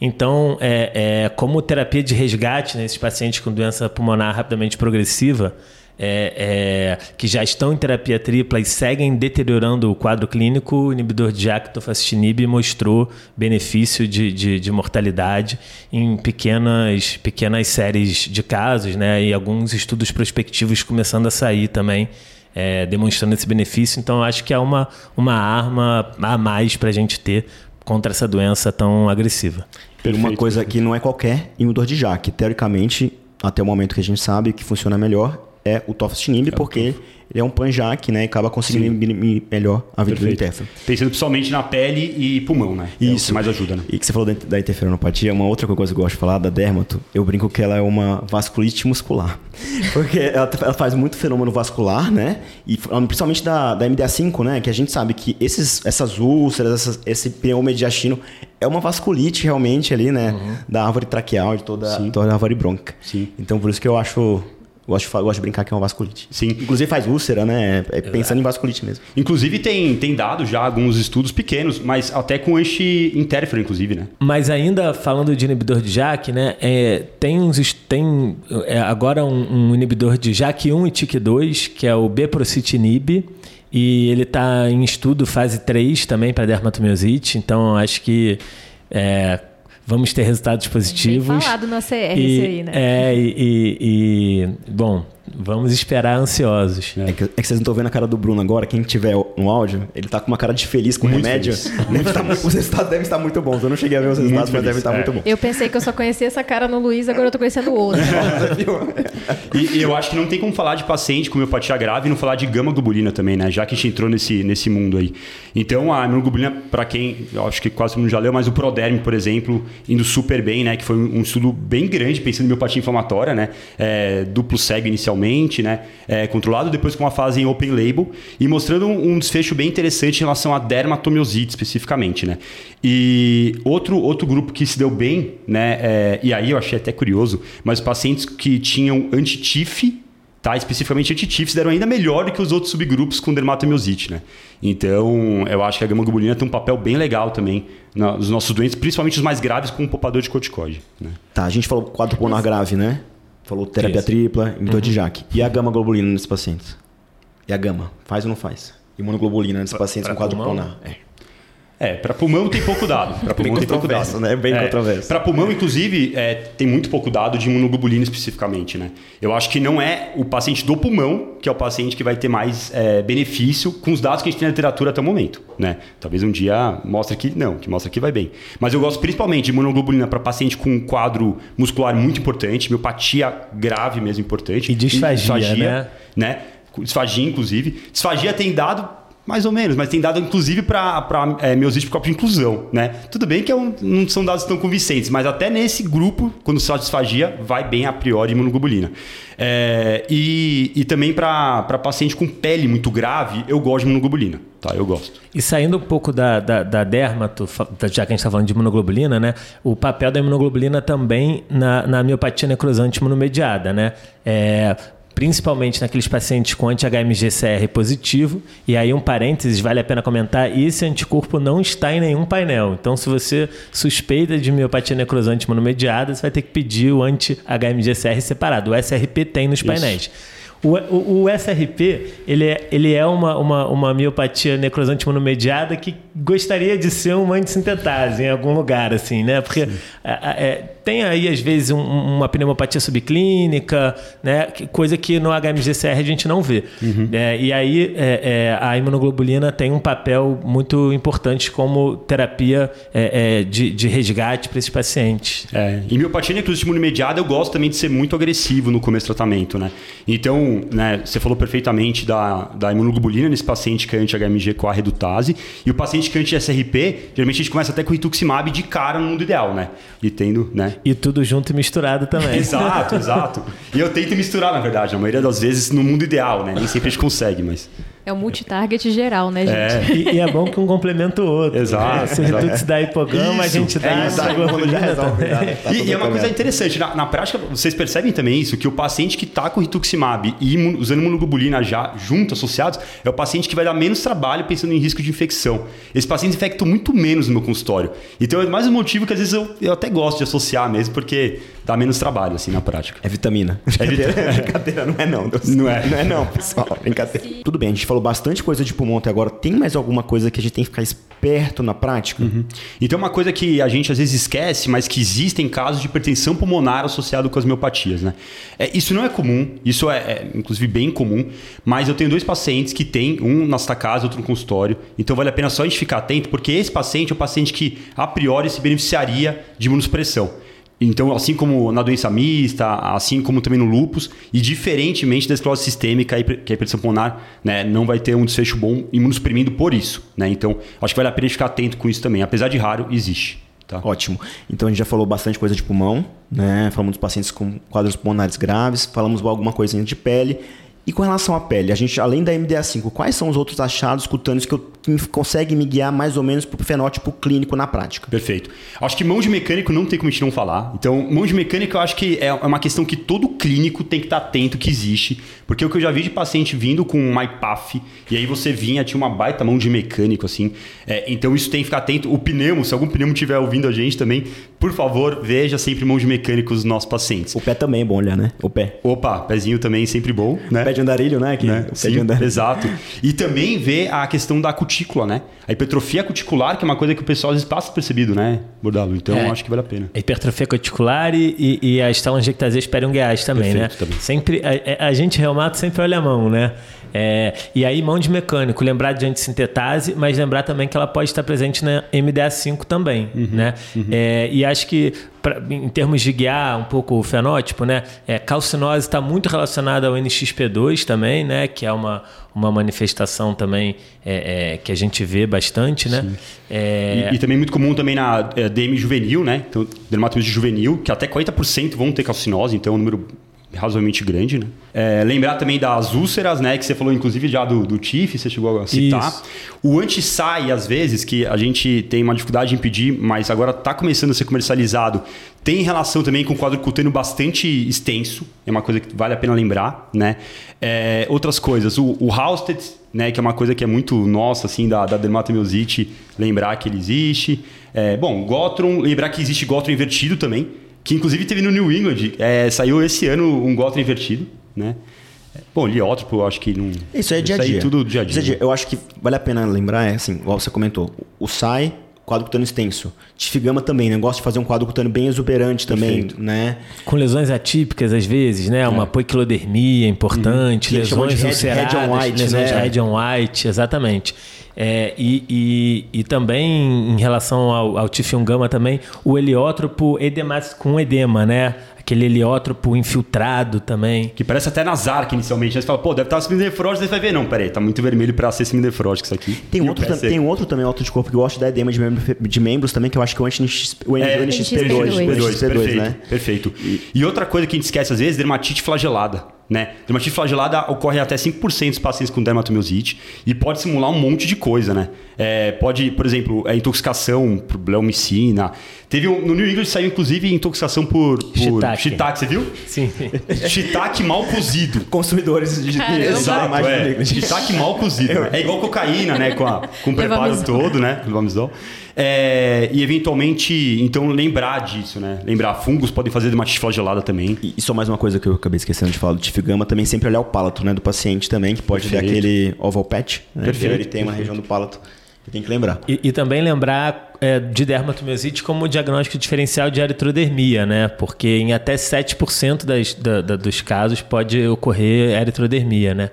Então, é, é, como terapia de resgate nesses pacientes com doença pulmonar rapidamente progressiva, é, é, que já estão em terapia tripla e seguem deteriorando o quadro clínico, o inibidor de JAK, tofacitinib, mostrou benefício de, de, de, mortalidade em pequenas, pequenas séries de casos, né? E alguns estudos prospectivos começando a sair também, é, demonstrando esse benefício. Então, acho que é uma, uma arma a mais para a gente ter contra essa doença tão agressiva. Perfeito. Uma coisa que não é qualquer inibidor de JAK. Teoricamente, até o momento que a gente sabe que funciona melhor é o tofacitinib, porque ele é um panjaque, né? E acaba conseguindo inibir melhor a vida do Perfeito. interferon. Pensando principalmente na pele e pulmão, né? É Isso. que mais ajuda, né? E que você falou da, da interferonopatia, uma outra coisa que eu gosto de falar da dermato, eu brinco que ela é uma vasculite muscular. Porque ela, ela faz muito fenômeno vascular, né? E principalmente da, da MDA5, né? Que a gente sabe que esses, essas úlceras, essas, esse pneu mediastino é uma vasculite realmente ali, né? Da árvore traqueal, de toda, toda a árvore brônquica. Sim. Então por isso que eu acho. Gosto de, gosto de brincar que é uma vasculite. Sim. Inclusive faz úlcera, né? É pensando em vasculite mesmo. Inclusive tem, tem dado já alguns estudos pequenos, mas até com anti-interferon, inclusive, né? Mas ainda falando de inibidor de JAK, né? é, tem uns tem é, agora um, um inibidor de JAK1 e TIC2, que é o beprocitinib, e ele está em estudo fase 3 também para dermatomiosite, então acho que é, vamos ter resultados positivos. Bem falado no ACR e, aí, né? É, e, e- e, bom, vamos esperar ansiosos. É que, é que vocês não estão vendo a cara do Bruno agora. Quem tiver no áudio, ele tá com uma cara de feliz com o Muito remédio. feliz. Deve tá mu- os resultados devem estar muito bons. Eu não cheguei a ver os resultados, mas feliz, devem estar é. muito bons. Eu pensei que eu só conhecia essa cara no Luiz, agora eu tô conhecendo o outro. E, e eu acho que não tem como falar de paciente com homeopatia grave e não falar de gama-globulina também, né? Já que a gente entrou nesse, nesse mundo aí. Então, a imunoglobulina, para quem, eu acho que quase todo mundo já leu, mas o Proderm, por exemplo, indo super bem, né? Que foi um, estudo bem grande, pensando em homeopatia inflamatória, né? É, duplo cego inicialmente, né? É, controlado, depois com uma fase em open label e mostrando um, um desfecho bem interessante em relação à dermatomiosite especificamente, né? E outro, outro grupo que se deu bem, né? é, e aí eu achei até curioso, mas pacientes que tinham anti-TIF, tá? Especificamente anti-TIF, se deram ainda melhor do que os outros subgrupos com dermatomiosite, né? Então, eu acho que a gama-globulina tem um papel bem legal também nos nossos doentes, principalmente os mais graves com o poupador de corticoide, né? Tá, a gente falou quadro pulmonar grave, né? Falou terapia Isso. tripla, inibidor de JAK. E a gama-globulina nesses pacientes? E a gama? Faz ou não faz? Imunoglobulina nesses pacientes pra com quadro pulmonar. É. É, para pulmão tem pouco dado. Para pulmão tem pouco dado. né? Bem controverso. Para pulmão, inclusive, é, tem muito pouco dado de imunoglobulina especificamente, né? Eu acho que não é o paciente do pulmão que é o paciente que vai ter mais é, benefício com os dados que a gente tem na literatura até o momento, né? Talvez um dia mostre que não, que mostra que vai bem. Mas eu gosto principalmente de imunoglobulina para paciente com um quadro muscular muito importante, miopatia grave mesmo importante. E disfagia, né? né? Disfagia, inclusive. Disfagia tem dado mais ou menos, mas tem dado inclusive para é, miosite por copo de inclusão, né? Tudo bem que é um- não são dados tão convincentes, mas até nesse grupo, quando se disfagia, vai bem a priori imunoglobulina. É, e, e também para paciente com pele muito grave, eu gosto de imunoglobulina, tá? Eu gosto. E saindo um pouco da, da, da dermato, já que a gente está falando de imunoglobulina, né? O papel da imunoglobulina também na, na miopatia necrosante imunomediada, né? É, principalmente naqueles pacientes com anti-HMG-CR positivo. E aí, um parênteses, vale a pena comentar, esse anticorpo não está em nenhum painel. Então, se você suspeita de miopatia necrosante imunomediada, você vai ter que pedir o anti-HMG-CR separado. O SRP tem nos painéis. O, o, o SRP, ele é, ele é uma, uma, uma miopatia necrosante imunomediada que gostaria de ser uma antissintetase em algum lugar, assim, né? Porque a- a- é, tem aí, às vezes, um- uma pneumopatia subclínica, né? Coisa que no HMG-CR a gente não vê. É, e aí, é, é, a imunoglobulina tem um papel muito importante como terapia é, é, de, de resgate para esses pacientes. É, em miopatia necrosante imunomediada, eu gosto também de ser muito agressivo no começo do tratamento, né? Então, né, você falou perfeitamente da, da imunoglobulina nesse paciente que é anti-HMG com a redutase, e o paciente que é anti-SRP, geralmente a gente começa até com rituximab de cara no mundo ideal, né? E tendo, né? E tudo junto e misturado também. Exato, exato. E eu tento misturar, na verdade, na maioria das vezes no mundo ideal, né? Nem sempre a gente consegue, mas... É o multitarget geral, né, gente? É, E, e é bom que um complementa o outro. Exato, né? Se o Redux dá hipogama, a Isso, gente dá é isso, aí, imunoglobulina já resolve, também. já. Tá e, e é uma coisa interessante, na, na prática, vocês percebem também isso, que o paciente que está com rituximab e imu- usando imunoglobulina já junto, associados, é o paciente que vai dar menos trabalho pensando em risco de infecção. Esses pacientes infectam muito menos no meu consultório. Então é mais um motivo que às vezes eu, eu até gosto de associar mesmo, porque dá menos trabalho, assim, na prática. É vitamina. Brincadeira, brincadeira, não é não. Deus. Não é. Não é não, pessoal. Brincadeira. Tudo bem, a gente falou bastante coisa de pulmão até agora. Tem mais alguma coisa que a gente tem que ficar esperto na prática? Então, uma coisa que a gente às vezes esquece, mas que existem casos de hipertensão pulmonar associado com as miopatias, né? É, isso não é comum, isso é, é, inclusive bem comum, mas eu tenho dois pacientes que têm, um na sua casa, outro no consultório, então vale a pena só a gente ficar atento, porque esse paciente é o paciente que, a priori, se beneficiaria de imunossupressão. Então, assim como na doença mista, assim como também no lupus, e diferentemente da esclerose sistêmica, que a hipertensão pulmonar né, não vai ter um desfecho bom imunossuprimido por isso. Né? Então, acho que vale a pena ficar atento com isso também. Apesar de raro, existe. Tá? Ótimo. Então a gente já falou bastante coisa de pulmão, né? Falamos dos pacientes com quadros pulmonares graves, falamos alguma coisinha de pele. E com relação à pele, a gente, além da MDA5, quais são os outros achados cutâneos que, eu, que consegue me guiar mais ou menos para o fenótipo clínico na prática? Perfeito. Acho que mão de mecânico não tem como a gente não falar. Então, mão de mecânico eu acho que é uma questão que todo clínico tem que estar atento que existe. Porque o que eu já vi de paciente vindo com um MyPath, e aí você vinha, tinha uma baita mão de mecânico, assim. É, então, isso tem que ficar atento. O pneumo, se algum pneumo estiver ouvindo a gente também, por favor, veja sempre mão de mecânico dos nossos pacientes. O pé também é bom olhar, né? O pé. Opa, pezinho também sempre bom, né? Pé de andarilho, né? Que, né? Sim, andarilho. exato. E também ver a questão da cutícula, né? A hipertrofia cuticular, que é uma coisa que o pessoal às vezes passa percebido, né, Bordalo? Então, é, acho que vale a pena. A hipertrofia cuticular e, e a estalangectasia esperiungueais também, Perfeito, né? Também. Sempre, a, a gente reumato sempre olha a mão, né? É, e aí, mão de mecânico, lembrar de antissintetase, mas lembrar também que ela pode estar presente na MDA5 também, uhum, né? Uhum. É, e acho que, pra, em termos de guiar um pouco o fenótipo, né? É, calcinose está muito relacionada ao NXP2 também, né? Que é uma, uma manifestação também é, é que a gente vê bastante, né? É, e, e, também muito comum também na é, DM juvenil, né? Então, dermatose juvenil, que até 40% vão ter calcinose, então é um número razoavelmente grande, né? É, lembrar também das úlceras, né? Que você falou, inclusive, já do, do TIF, você chegou a citar. Isso. O anti-sai, às vezes, que a gente tem uma dificuldade em pedir, mas agora está começando a ser comercializado, tem relação também com o quadro cutâneo bastante extenso. É uma coisa que vale a pena lembrar, né? É, outras coisas, o, o Halsted, né? Que é uma coisa que é muito nossa, assim, da, da dermatomiosite, lembrar que ele existe. É, bom, Gotron, lembrar que existe Gotron invertido também que inclusive teve no New England. É, saiu esse ano um Gotham invertido, né? Bom, liótropo, eu acho que não. Isso é dia a dia. tudo dia a dia. dia. Eu acho que vale a pena lembrar, é assim, igual você comentou, o SAI, quadro cutâneo extenso. Tifigama também, né? Gosto de fazer um quadro cutâneo bem exuberante também, Perfeito. né? Com lesões atípicas às vezes, né? É. Uma poiquilodermia importante, uhum. lesões ulceradas, red on white, lesões né? red on white, exatamente. É, e, e, e, também em relação ao, ao tifingama também, o heliótropo edemático com edema, né? Aquele heliótropo infiltrado também. Que parece até Nazark inicialmente. Você fala, pô, deve estar semidefrótico, você vai ver. Não, peraí, tá muito vermelho para ser semidefrótico isso aqui. Tem outro, tam, tem outro também, alto de corpo, que eu gosto da edema de, membro, de membros também, que eu acho que é o NXP2. É, NXP2, perfeito. Né? perfeito. E, e outra coisa que a gente esquece às vezes, dermatite flagelada. Né? Dermatite flagelada ocorre até 5% dos pacientes com dermatomiosite e pode simular um monte de coisa, né? É, pode, por exemplo, é intoxicação por bleomicina. Teve um, no New England saiu inclusive intoxicação por, por shiitake. shiitake, você viu? Sim. shiitake mal cozido. Consumidores de Exato, é. Shiitake mal cozido. Né? É igual cocaína, né? Com, a, com o preparo todo, né? Levamisol. É, e eventualmente, então, lembrar disso, né? Lembrar, fungos podem fazer dermatite flagelada também. E, e só mais uma coisa que eu acabei esquecendo de falar do tifigama, também sempre olhar o palato né, do paciente também, que pode Perfeito. ter aquele oval patch. Né? Perfeito. Ele tem uma região do palato que tem que lembrar. E, e também lembrar é, de dermatomiosite como diagnóstico diferencial de eritrodermia, né? Porque em até 7% das, da, da, dos casos pode ocorrer eritrodermia, né?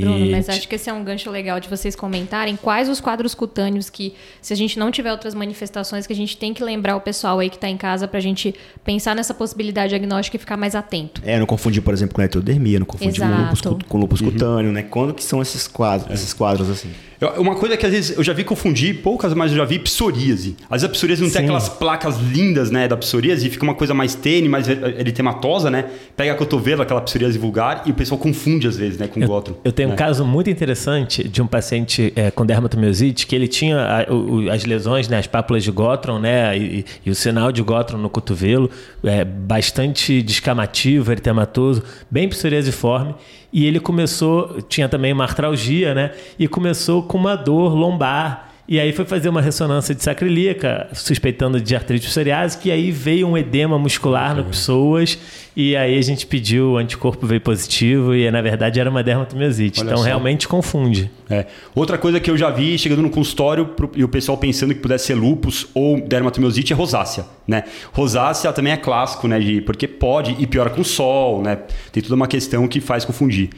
Bruno, e... mas acho que esse é um gancho legal de vocês comentarem quais os quadros cutâneos que, se a gente não tiver outras manifestações, que a gente tem que lembrar o pessoal aí que está em casa para a gente pensar nessa possibilidade diagnóstica e ficar mais atento. É, não confundir, por exemplo, com eletrodermia, não confundir com lupus, com lupus uhum. cutâneo, né? Quando que são esses quadros, é. esses quadros assim? Uma coisa que às vezes eu já vi confundir, poucas, mas eu já vi psoríase. Às vezes a psoríase não Sim. tem aquelas placas lindas, né, da psoríase e fica uma coisa mais tênue, mais eritematosa, né? Pega a cotovelo, aquela psoríase vulgar, e o pessoal confunde às vezes, né, com eu, gótron. Eu tenho né? um caso muito interessante de um paciente é, com dermatomiosite que ele tinha a, o, as lesões, né, as pápulas de gótron, né, e, e, o sinal de gótron no cotovelo, é, bastante descamativo, eritematoso, bem psoriasiforme. E ele começou, tinha também uma artralgia, né? E começou com uma dor lombar e aí foi fazer uma ressonância de sacrilíaca, suspeitando de artrite psoriásica, e aí veio um edema muscular no pessoas, e aí a gente pediu o anticorpo veio positivo, e na verdade era uma dermatomiosite. Olha então só. realmente confunde. É. Outra coisa que eu já vi chegando no consultório pro, e o pessoal pensando que pudesse ser lupus ou dermatomiosite é rosácea, né? Rosácea também é clássico, né? De, porque pode e piora com sol, né? Tem toda uma questão que faz confundir.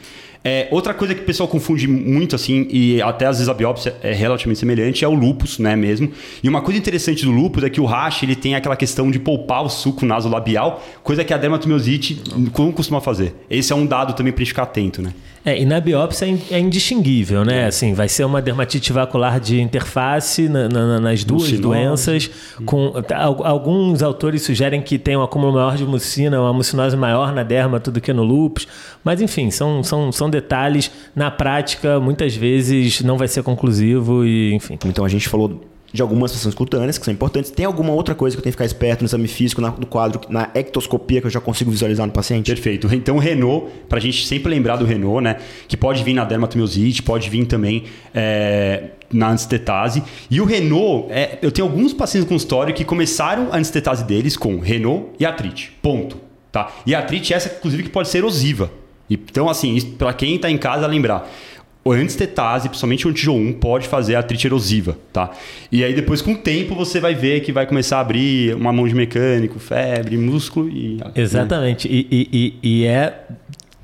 É, outra coisa que o pessoal confunde muito, assim, e até às vezes a biópsia é relativamente semelhante, é o lupus, né, mesmo. E uma coisa interessante do lupus é que o rash, ele tem aquela questão de poupar o suco nasolabial, coisa que a dermatomiosite não costuma fazer. Esse é um dado também pra gente ficar atento, né? É, e na biópsia é indistinguível, né? Assim, vai ser uma dermatite vacular de interface na, na, nas duas Mucinose. doenças. Com, alguns autores sugerem que tem um acúmulo maior de mucina, uma mucinose maior na derma do que no lúpus. Mas, enfim, são, são, são detalhes. Na prática, muitas vezes não vai ser conclusivo e, enfim. Então, a gente falou de algumas funções cutâneas que são importantes. Tem alguma outra coisa que eu tenho que ficar esperto no exame físico, na, no quadro, na ectoscopia que eu já consigo visualizar no paciente? Perfeito. Então, o Renault, para a gente sempre lembrar do Renault, né? Que pode vir na dermatomiosite, pode vir também é, na antistetase. E o Renault, é, eu tenho alguns pacientes com consultório que começaram a antistetase deles com Renault e artrite. Ponto. Tá? E a artrite é essa, inclusive, que pode ser erosiva. Então, assim, para quem está em casa, lembrar antistetase, principalmente o antijo 1, pode fazer artrite erosiva, tá? E aí depois com o tempo você vai ver que vai começar a abrir uma mão de mecânico, febre, músculo e... Exatamente. Né? E, e, e, é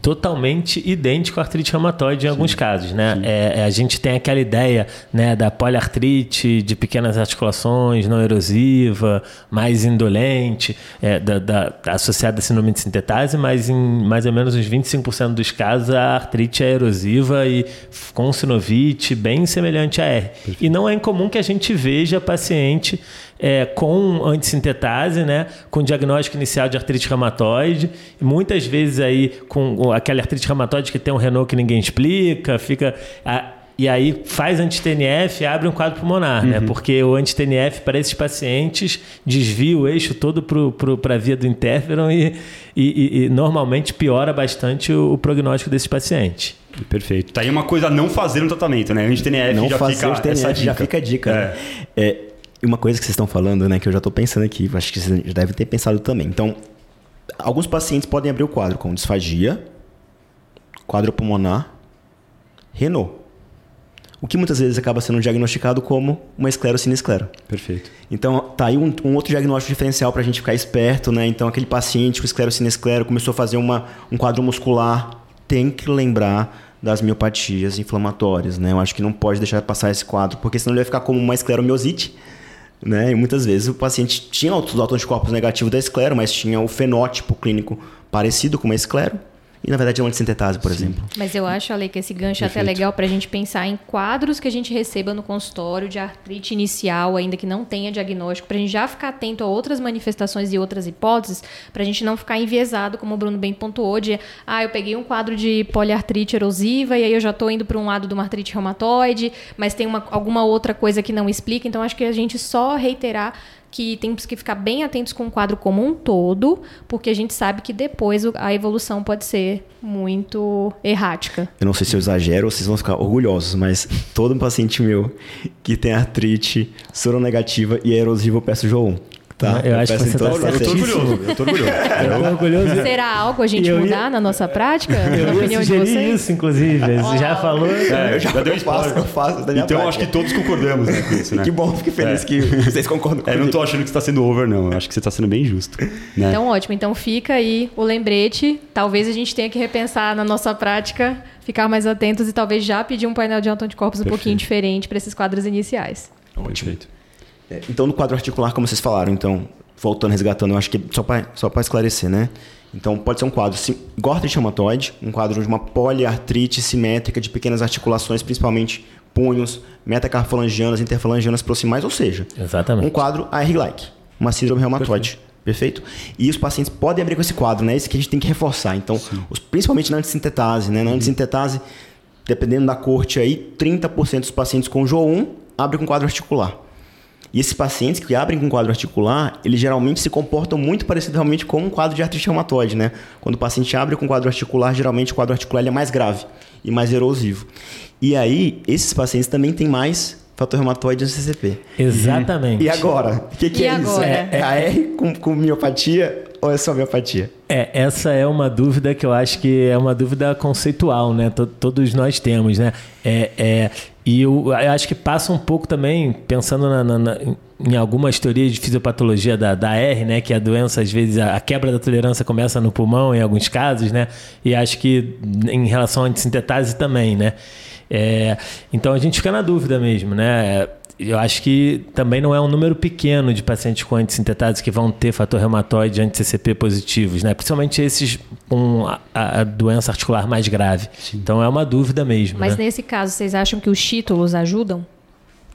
totalmente idêntico à artrite reumatoide em sim, alguns casos, né? É, é, a gente tem aquela ideia né, da poliartrite de pequenas articulações, não erosiva, mais indolente, é, da, da, associada à síndrome de sintetase, mas em mais ou menos uns 25% dos casos a artrite é erosiva e com sinovite bem semelhante a R. Perfeito. E não é incomum que a gente veja paciente é, com antissintetase, né, com diagnóstico inicial de artrite reumatoide, muitas vezes aí com aquela artrite reumatoide que tem um Renault que ninguém explica, fica a, e aí faz anti-TNF abre um quadro pulmonar, né? uhum. né? Porque o anti-TNF para esses pacientes desvia o eixo todo para a via do interferon e, e, e, normalmente piora bastante o, o prognóstico desses pacientes. Perfeito. Tá aí uma coisa a não fazer no tratamento, né? Anti-TNF não já fazer fica essa dica. já fica a dica. É. Né? É, e uma coisa que vocês estão falando, né, que eu já estou pensando aqui, acho que vocês já devem ter pensado também. Então, alguns pacientes podem abrir o quadro com disfagia, quadro pulmonar, Renault. O que muitas vezes acaba sendo diagnosticado como uma esclerocinesclero. Perfeito. Então, tá aí um, um outro diagnóstico diferencial para a gente ficar esperto, né? Então, aquele paciente com esclerocinesclero começou a fazer uma, um quadro muscular, tem que lembrar das miopatias inflamatórias, né? Eu acho que não pode deixar passar esse quadro, porque senão ele vai ficar como uma escleromiosite, né? E muitas vezes o paciente tinha os autoanticorpos negativos da esclero, mas tinha o fenótipo clínico parecido com uma esclero e, na verdade, é uma antissintetase, por Sim. exemplo. Mas eu acho, Ale, que esse gancho Perfeito. é até legal para a gente pensar em quadros que a gente receba no consultório de artrite inicial, ainda que não tenha diagnóstico, para a gente já ficar atento a outras manifestações e outras hipóteses, para a gente não ficar enviesado, como o Bruno bem pontuou, de, ah, eu peguei um quadro de poliartrite erosiva e aí eu já estou indo para um lado de uma artrite reumatoide, mas tem uma, alguma outra coisa que não explica. Então, acho que a gente só reiterar que temos que ficar bem atentos com o quadro como um todo, porque a gente sabe que depois a evolução pode ser muito errática. Eu não sei se eu exagero ou vocês vão ficar orgulhosos, mas todo paciente meu que tem artrite soronegativa e erosivo, eu peço João. Tá, eu, eu acho que você tá eu tô orgulhoso. Eu tô orgulhoso. eu tô orgulhoso. Será algo a gente eu mudar ia... na nossa prática? Eu na opinião de vocês? isso, inclusive. Você já falou. É, eu já, já deu um faço, eu faço da minha Então prática. acho que todos concordamos né, com isso, né? Que bom, fiquei feliz é. que vocês concordam comigo. É, não tô achando que você tá sendo over, não. Eu acho que você tá sendo bem justo. Né? Então, ótimo. Então fica aí o lembrete. Talvez a gente tenha que repensar na nossa prática, ficar mais atentos e talvez já pedir um painel de autoanticorpos um Perfeito. pouquinho diferente para esses quadros iniciais. Ótimo. É, então, no quadro articular, como vocês falaram, então, voltando, resgatando, eu acho que só para só esclarecer, né? Então, pode ser um quadro artrite reumatoide, um quadro de uma poliartrite simétrica de pequenas articulações, principalmente punhos, metacarfalangianas, interfalangianas proximais, ou seja, Exatamente. um quadro AR-like, uma síndrome reumatoide. Perfeito. E os pacientes podem abrir com esse quadro, né? Esse que a gente tem que reforçar. Então, os, principalmente na antissintetase, né? Na antissintetase, dependendo da corte aí, 30% dos pacientes com JO1 abrem com quadro articular. E esses pacientes que abrem com quadro articular, eles geralmente se comportam muito parecido realmente com um quadro de artrite reumatoide, né? Quando o paciente abre com quadro articular, geralmente o quadro articular é mais grave e mais erosivo. E aí, esses pacientes também têm mais fator reumatoide no CCP. Exatamente. E agora? O que, que é isso? agora? É, é a R com, com miopatia ou é só miopatia? É, essa é uma dúvida que eu acho que é uma dúvida conceitual, né? To- Todos nós temos, né? É, é, e eu, eu acho que passa um pouco também, pensando na- na- na- em algumas teorias de fisiopatologia da, da R, né? Que a doença, às vezes, a, a quebra da tolerância começa no pulmão, em alguns casos, né? E acho que em relação à antissintetase também, né? É, então a gente fica na dúvida mesmo, né? Eu acho que também não é um número pequeno de pacientes com antissintetase que vão ter fator reumatoide anti-CCP positivos, né? Principalmente esses com a, a doença articular mais grave. Então é uma dúvida mesmo. Mas né? nesse caso, vocês acham que os títulos ajudam?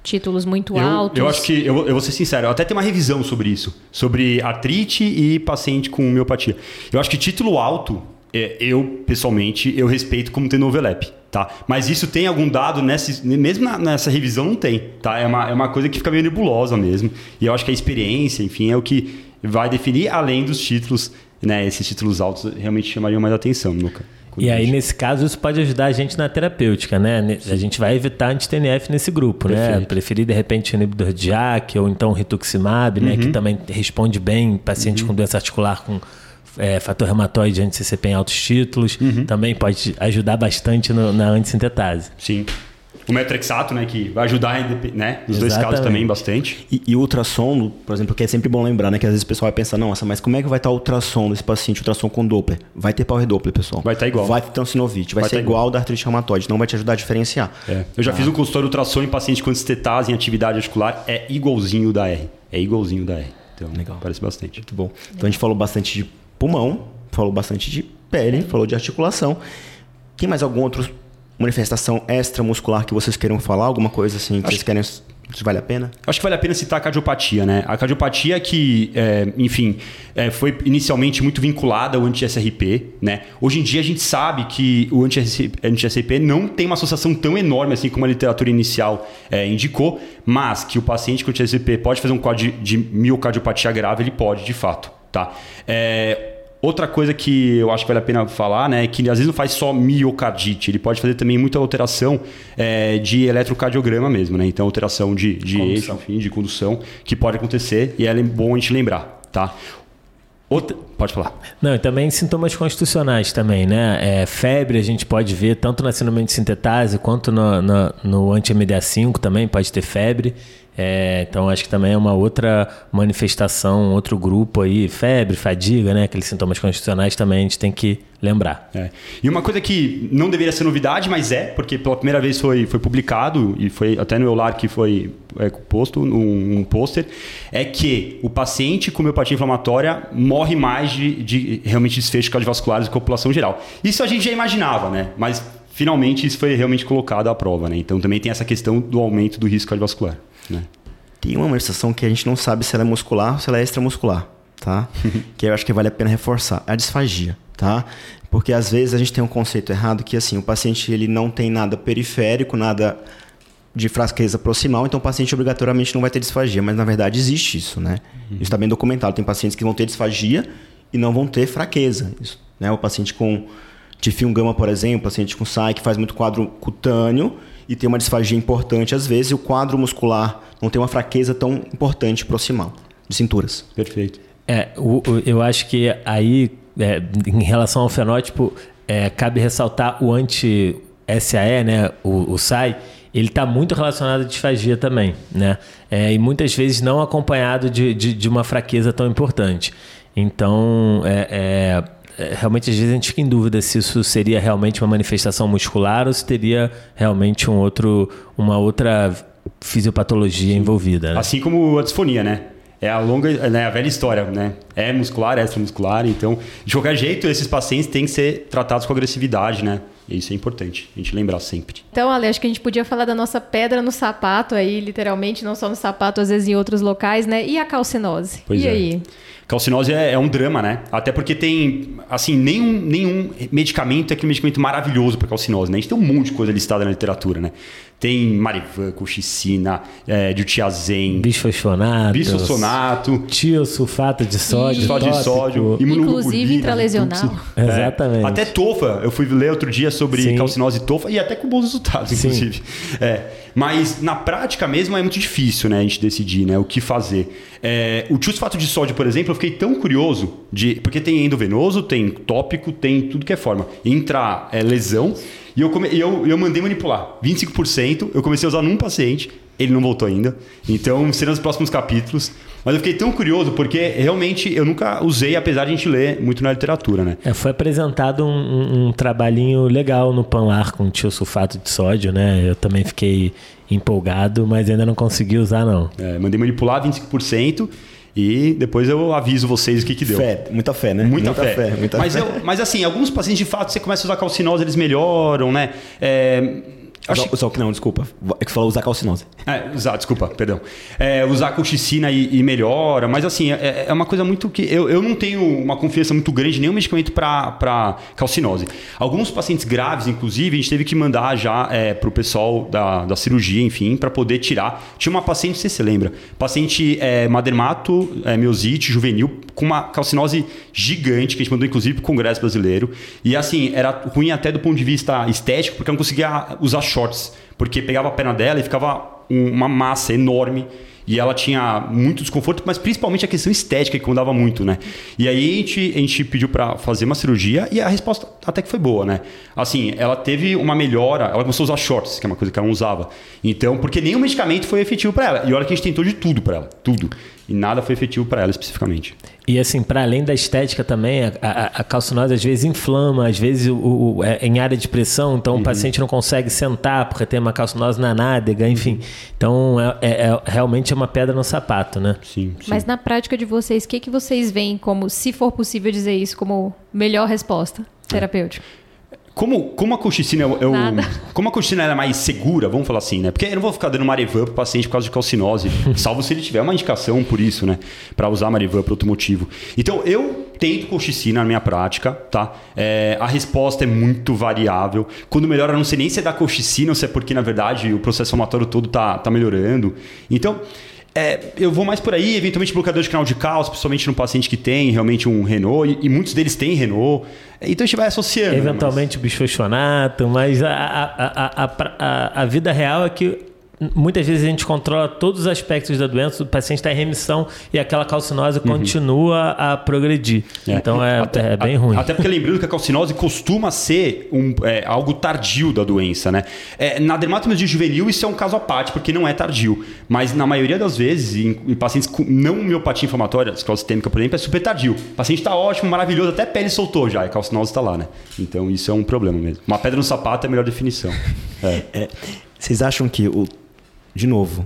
Títulos muito Eu, altos? eu acho que, eu, vou- eu vou ser sincero, eu até tenho uma revisão sobre isso, sobre artrite e paciente com miopatia. Eu acho que título alto, é, eu, pessoalmente, eu respeito como tendo overlap, tá? Mas isso tem algum dado, nesse, mesmo na- nessa revisão não tem, tá? É uma, é uma coisa que fica meio nebulosa mesmo. E eu acho que a experiência, enfim, é o que vai definir, além dos títulos, né? Esses títulos altos realmente chamariam mais atenção, caso. E aí, nesse caso, isso pode ajudar a gente na terapêutica, né? A gente vai evitar anti-TNF nesse grupo, né? Perfeito. Preferir, de repente, inibidor de JAK ou então rituximab, né? Uhum. Que também responde bem em paciente com doença articular com é, fator reumatoide anti-CCP em altos títulos. Uhum. Também pode ajudar bastante no- na antissintetase. Sim. O metrexato, né? Que vai ajudar, né? Nos dois casos também, bastante. E, e o ultrassom, por exemplo, que é sempre bom lembrar, né? Que às vezes o pessoal vai pensar, nossa, mas como é que vai estar o ultrassom desse paciente, ultrassom com Doppler? Vai ter Power Doppler, pessoal. Vai tá igual. Vai ter tensinovite, vai, Vai ser tá igual da artrite reumatoide, não vai te ajudar a diferenciar. É. Eu já fiz um consultório ultrassom em paciente com antistetase em atividade articular, é igualzinho da R. É igualzinho da R. Então, Legal. parece bastante. Muito bom. Então a gente falou bastante de pulmão, falou bastante de pele, falou de articulação. Tem mais algum outro manifestação extramuscular que vocês queiram falar? Alguma coisa assim que vocês querem que vale a pena? Acho que vale a pena citar a cardiopatia, né? A cardiopatia que, é, enfim, é, foi inicialmente muito vinculada ao anti-SRP, né? Hoje em dia a gente sabe que o anti-SRP não tem uma associação tão enorme assim como a literatura inicial é, indicou, mas que o paciente com anti-SRP pode fazer um quadro de, de miocardiopatia grave, ele pode, de fato, tá? É, Outra coisa que eu acho que vale a pena falar, né, é que às vezes não faz só miocardite, ele pode fazer também muita alteração é, de eletrocardiograma mesmo, né? Então, alteração de, de eixo, enfim, de condução, que pode acontecer e é bom a gente lembrar, tá? Outra, pode falar. Não, e também sintomas constitucionais também, né? É, febre a gente pode ver tanto na síndrome de sintetase quanto no, no, no anti-MDA5 também pode ter febre. É, então acho que também é uma outra manifestação, outro grupo aí, febre, fadiga, né? Aqueles sintomas constitucionais também a gente tem que lembrar. É. E uma coisa que não deveria ser novidade, mas é, porque pela primeira vez foi, foi publicado, e foi até no Eular que foi é, posto um, um pôster, é que o paciente com miopatia inflamatória morre mais de, de realmente desfechos cardiovasculares que a população geral. Isso a gente já imaginava, né? Mas finalmente isso foi realmente colocado à prova, né? Então também tem essa questão do aumento do risco cardiovascular. Né? Tem uma manifestação que a gente não sabe se ela é muscular ou se ela é extramuscular, tá? que eu acho que vale a pena reforçar. A disfagia, tá? Porque às vezes a gente tem um conceito errado que assim, o paciente ele não tem nada periférico, nada de fraqueza proximal, então o paciente obrigatoriamente não vai ter disfagia, mas na verdade existe isso, né? Isso está bem documentado. Tem pacientes que vão ter disfagia e não vão ter fraqueza. Isso, né? O paciente com tifilum gama, por exemplo, paciente com SAI que faz muito quadro cutâneo e tem uma disfagia importante às vezes, e o quadro muscular não tem uma fraqueza tão importante proximal de cinturas. Perfeito. É, o, o- eu acho que aí, é, em relação ao fenótipo, é, cabe ressaltar o anti-SAE, né, o, o SAI, ele está muito relacionado à disfagia também, né? É, e muitas vezes não acompanhado de, de, de uma fraqueza tão importante. Então, é, é, é, realmente às vezes a gente fica em dúvida se isso seria realmente uma manifestação muscular ou se teria realmente um outro, uma outra fisiopatologia envolvida. Né? Assim como a disfonia, né? É a longa, né, a velha história, né? É muscular, é extramuscular, então, de qualquer jeito, esses pacientes têm que ser tratados com agressividade, né? E isso é importante, a gente lembrar sempre. Então, Ale, acho que a gente podia falar da nossa pedra no sapato aí, literalmente, não só no sapato, às vezes em outros locais, né? E a calcinose? Pois e é. aí? Calcinose é, é um drama, né? Até porque tem, assim, nenhum, nenhum medicamento é aquele medicamento maravilhoso para calcinose, né? A gente tem um monte de coisa listada na literatura, né? Tem Marivan, colchicina, é, diltiazem, Bisfosfonato. bisfosfonato, Tiosulfato de sódio. sódio de sódio, Inclusive intralesional. tudo. Exatamente. É, até tofa, eu fui ler outro dia sobre Sim. calcinose e tofa e até com bons resultados, Sim. inclusive. É, Mas na prática mesmo é muito difícil, né, a gente decidir, né, o que fazer. É, o sulfato de sódio, por exemplo, eu fiquei tão curioso de porque tem endovenoso, tem tópico, tem tudo que é forma. Entra é, lesão e eu, come, eu, eu mandei manipular 25%, eu comecei a usar num paciente, ele não voltou ainda. Então, serão os próximos capítulos. Mas eu fiquei tão curioso porque realmente eu nunca usei, apesar de a gente ler muito na literatura, né? É, foi apresentado um, um, um, trabalhinho legal no Panlar com tio sulfato de sódio, né? Eu também fiquei empolgado, mas ainda não consegui usar, não. É, mandei manipular 25%. E depois eu aviso vocês o que, que deu. Fé, muita fé, né? Muita, muita fé. fé. muita mas, fé. Eu, mas assim, alguns pacientes de fato, você começa a usar calcinose, eles melhoram, né? É, Acho... Só que não, desculpa. É que falou usar calcinose. É, usar, desculpa, perdão. É, usar colchicina e, e, melhora, mas assim, é, é, uma coisa muito que. Eu, eu não tenho uma confiança muito grande em nenhum medicamento para calcinose. Alguns pacientes graves, inclusive, a gente teve que mandar já é, para o pessoal da, da cirurgia, enfim, para poder tirar. Tinha uma paciente, não sei se você lembra, paciente é, madermato, é, miosite, juvenil, com uma calcinose gigante, que a gente mandou inclusive para o Congresso Brasileiro. E assim, era ruim até do ponto de vista estético, porque eu não conseguia usar shorts, porque pegava a perna dela e ficava uma massa enorme e ela tinha muito desconforto, mas principalmente a questão estética que incomodava muito, né? E aí a gente, a gente pediu para fazer uma cirurgia e a resposta até que foi boa, né? Assim, ela teve uma melhora, ela começou a usar shorts, que é uma coisa que ela não usava. Então, porque nenhum medicamento foi efetivo para ela. E olha que a gente tentou de tudo para ela, tudo e nada foi efetivo para ela especificamente. E assim, para além da estética também, a, a, a, calcinose às vezes inflama, às vezes o, o é em área de pressão, então uhum. o paciente não consegue sentar porque tem uma calcinose na nádega, enfim. Uhum. Então é, é, é, realmente é uma pedra no sapato, né? Sim. sim. Mas na prática de vocês, o que, que vocês veem como, se for possível dizer isso, como melhor resposta terapêutica? Como, como a colchicina é, é como a colchicina é mais segura, vamos falar assim, né? Porque eu não vou ficar dando Marivan pro paciente por causa de calcinose, salvo se ele tiver uma indicação por isso, né? Para usar Marivan por outro motivo. Então, eu tento colchicina na minha prática, tá? É, a resposta é muito variável. Quando melhora, não sei nem se é da colchicina ou se é porque, na verdade, o processo inflamatório todo tá, tá melhorando. Então, é, eu vou mais por aí, eventualmente bloqueador de canal de cálcio, principalmente no paciente que tem realmente um Renault, e, e muitos deles têm Renault. Então a gente vai associando. Eventualmente né, mas... bisfosfonato, mas a, a, a, a, a vida real é que muitas vezes a gente controla todos os aspectos da doença, o paciente está em remissão e aquela calcinose uhum. continua a progredir. É. Então é, até, é bem ruim. Até porque lembrando que a calcinose costuma ser um, é, algo tardio da doença, né? É, na dermatose juvenil isso é um caso à parte, porque não é tardio. Mas na maioria das vezes, em, em pacientes com não miopatia inflamatória, esclerose sistêmica, por exemplo, é super tardio. O paciente está ótimo, maravilhoso, até a pele soltou já, e a calcinose está lá, né? Então isso é um problema mesmo. Uma pedra no sapato é a melhor definição. É. É, vocês acham que o de novo,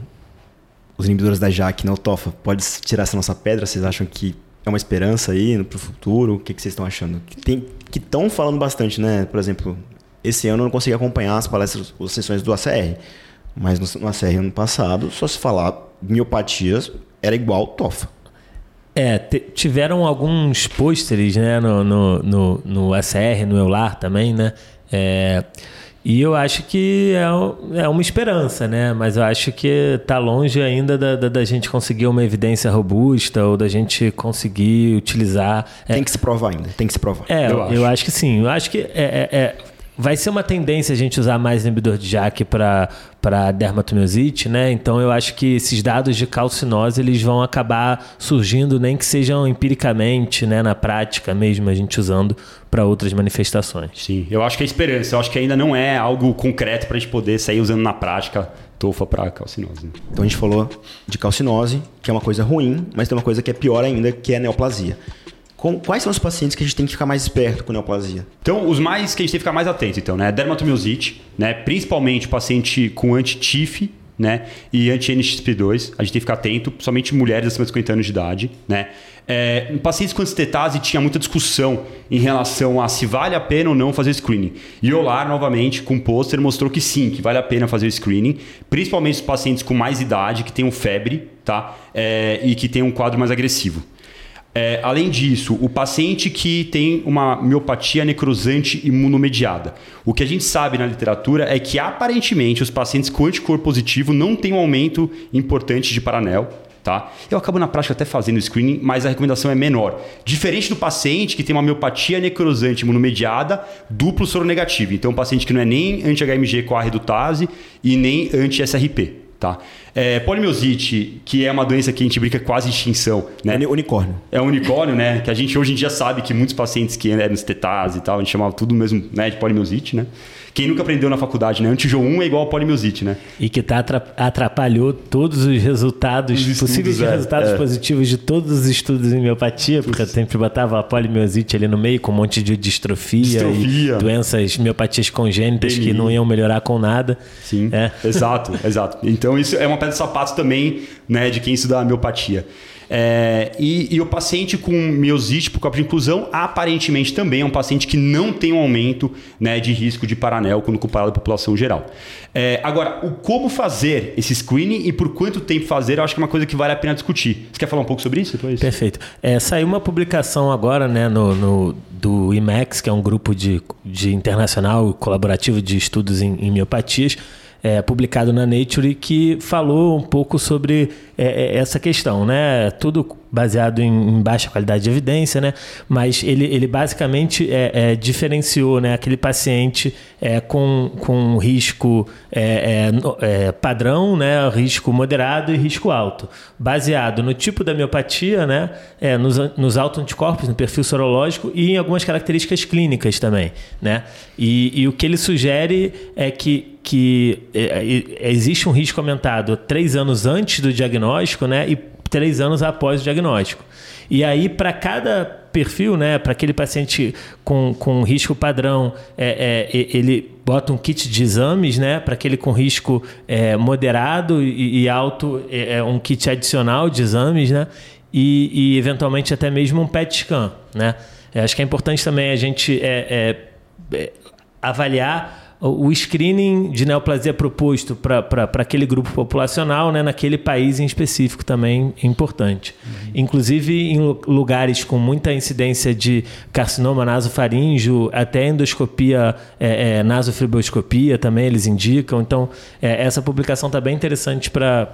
os inibidores da JAK na UTOFA, pode tirar essa nossa pedra? Vocês acham que é uma esperança aí para o futuro? O que, que vocês estão achando? Que estão falando bastante, né? Por exemplo, esse ano eu não consegui acompanhar as palestras, as sessões do ACR. Mas no, no ACR ano passado, só se falar miopatias, era igual TOFA. É, tiveram alguns pôsteres né, no, no, no, no ACR, no EULAR também, né? É, e eu acho que é, é uma esperança, né? Mas eu acho que está longe ainda da, da, da, gente conseguir uma evidência robusta ou da gente conseguir utilizar. É tem é, que se provar ainda, tem que se provar. É, eu, acho. eu acho que sim. Eu acho que é, é, é vai ser uma tendência a gente usar mais inibidor de JAK para para dermatomiosite, né? Então eu acho que esses dados de calcinose eles vão acabar surgindo nem que sejam empiricamente, né, na prática mesmo a gente usando para outras manifestações. Sim, eu acho que é esperança, eu acho que ainda não é algo concreto para a gente poder sair usando na prática tofa para calcinose. Então a gente falou de calcinose, que é uma coisa ruim, mas tem uma coisa que é pior ainda, que é a neoplasia. Com, quais são os pacientes que a gente tem que ficar mais esperto com neoplasia? Então, os mais que a gente tem que ficar mais atento, então, né? Dermatomiosite, né? Principalmente paciente com anti-TIF, né? E anti-NXP2, a gente tem que ficar atento, somente mulheres acima de 50 anos de idade, né? É, pacientes com estetase tinha muita discussão em relação a se vale a pena ou não fazer screening. E Olar, novamente, com pôster, mostrou que sim, que vale a pena fazer o screening, principalmente os pacientes com mais idade, que tenham febre, tá? É, e que tenham um quadro mais agressivo. É, além disso, o paciente que tem uma miopatia necrosante imunomediada. O que a gente sabe na literatura é que aparentemente os pacientes com anticorpo positivo não têm um aumento importante de paranel. Tá? Eu acabo na prática até fazendo screening, mas a recomendação é menor. Diferente do paciente que tem uma miopatia necrosante imunomediada, duplo soro negativo. Então, um paciente que não é nem anti-HMG com a redutase e nem anti-SRP. Tá? É, polimiosite, que é uma doença que a gente brinca quase extinção. Né? Unicórnio. É um unicórnio, né? Que a gente hoje em dia sabe que muitos pacientes que eram estetase e tal, a gente chamava tudo mesmo né, de polimiosite, né? Quem nunca aprendeu na faculdade, né? Antijo 1 é igual a polimiosite, né? E que tá atrapalhou todos os resultados, os possíveis é, resultados é. positivos de todos os estudos em miopatia, porque eu sempre botava a polimiosite ali no meio com um monte de distrofia, distrofia. e doenças, miopatias congênitas que não iam melhorar com nada. Sim, é. exato, exato. Então isso é uma pedra de sapato também, né, de quem estuda a miopatia. É, e, e, o paciente com miosite por causa de inclusão, aparentemente também é um paciente que não tem um aumento né, de risco de paranel quando comparado à população geral. É, agora, o como fazer esse screening e por quanto tempo fazer, eu acho que é uma coisa que vale a pena discutir. Você quer falar um pouco sobre isso depois? Perfeito. É, saiu uma publicação agora né, no, no, do IMEX, que é um grupo de, de internacional colaborativo de estudos em, em miopatias é, publicado na Nature que falou um pouco sobre é, é, essa questão, né? Tudo baseado em, em, baixa qualidade de evidência, né? Mas ele, ele basicamente é, é diferenciou, né? Aquele paciente é, com, com risco é, padrão, né? Risco moderado e risco alto, baseado no tipo da miopatia, né? nos, nos autoanticorpos, no perfil sorológico e em algumas características clínicas também, né? E, e o que ele sugere é que que existe um risco aumentado três anos antes do diagnóstico, né? E três anos após o diagnóstico. E aí, para cada perfil, né, para aquele paciente com, com risco padrão, é, é, ele bota um kit de exames, né, para aquele com risco é, moderado e, e alto, é, é, um kit adicional de exames, né, e, e eventualmente até mesmo um PET scan, né. acho que é importante também a gente é, avaliar o screening de neoplasia proposto para aquele grupo populacional, né, naquele país em específico também é importante. Uhum. Inclusive em lugares com muita incidência de carcinoma nasofaríngeo, até endoscopia, é, é, também eles indicam. Então, é, essa publicação está bem interessante para.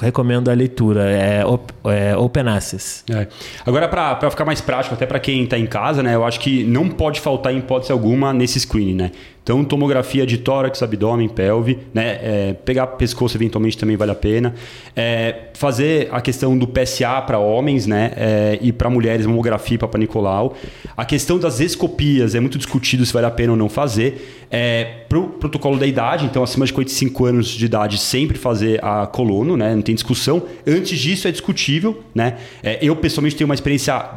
Recomendo a leitura. É, é Open Access. É. Agora, para ficar mais prático, até para quem está em casa, né, eu acho que não pode faltar, em hipótese alguma, nesse screening. Né? Então, tomografia de tórax, abdômen, pelve, né? É, pegar pescoço eventualmente também vale a pena. É, fazer a questão do PSA para homens, né? É, e para mulheres, mamografia para Nicolau. A questão das escopias é muito discutido se vale a pena ou não fazer. É, para o protocolo da idade, então acima de 45 anos de idade, sempre fazer a colono, né? Não tem discussão. Antes disso é discutível, né? É, eu pessoalmente tenho uma experiência,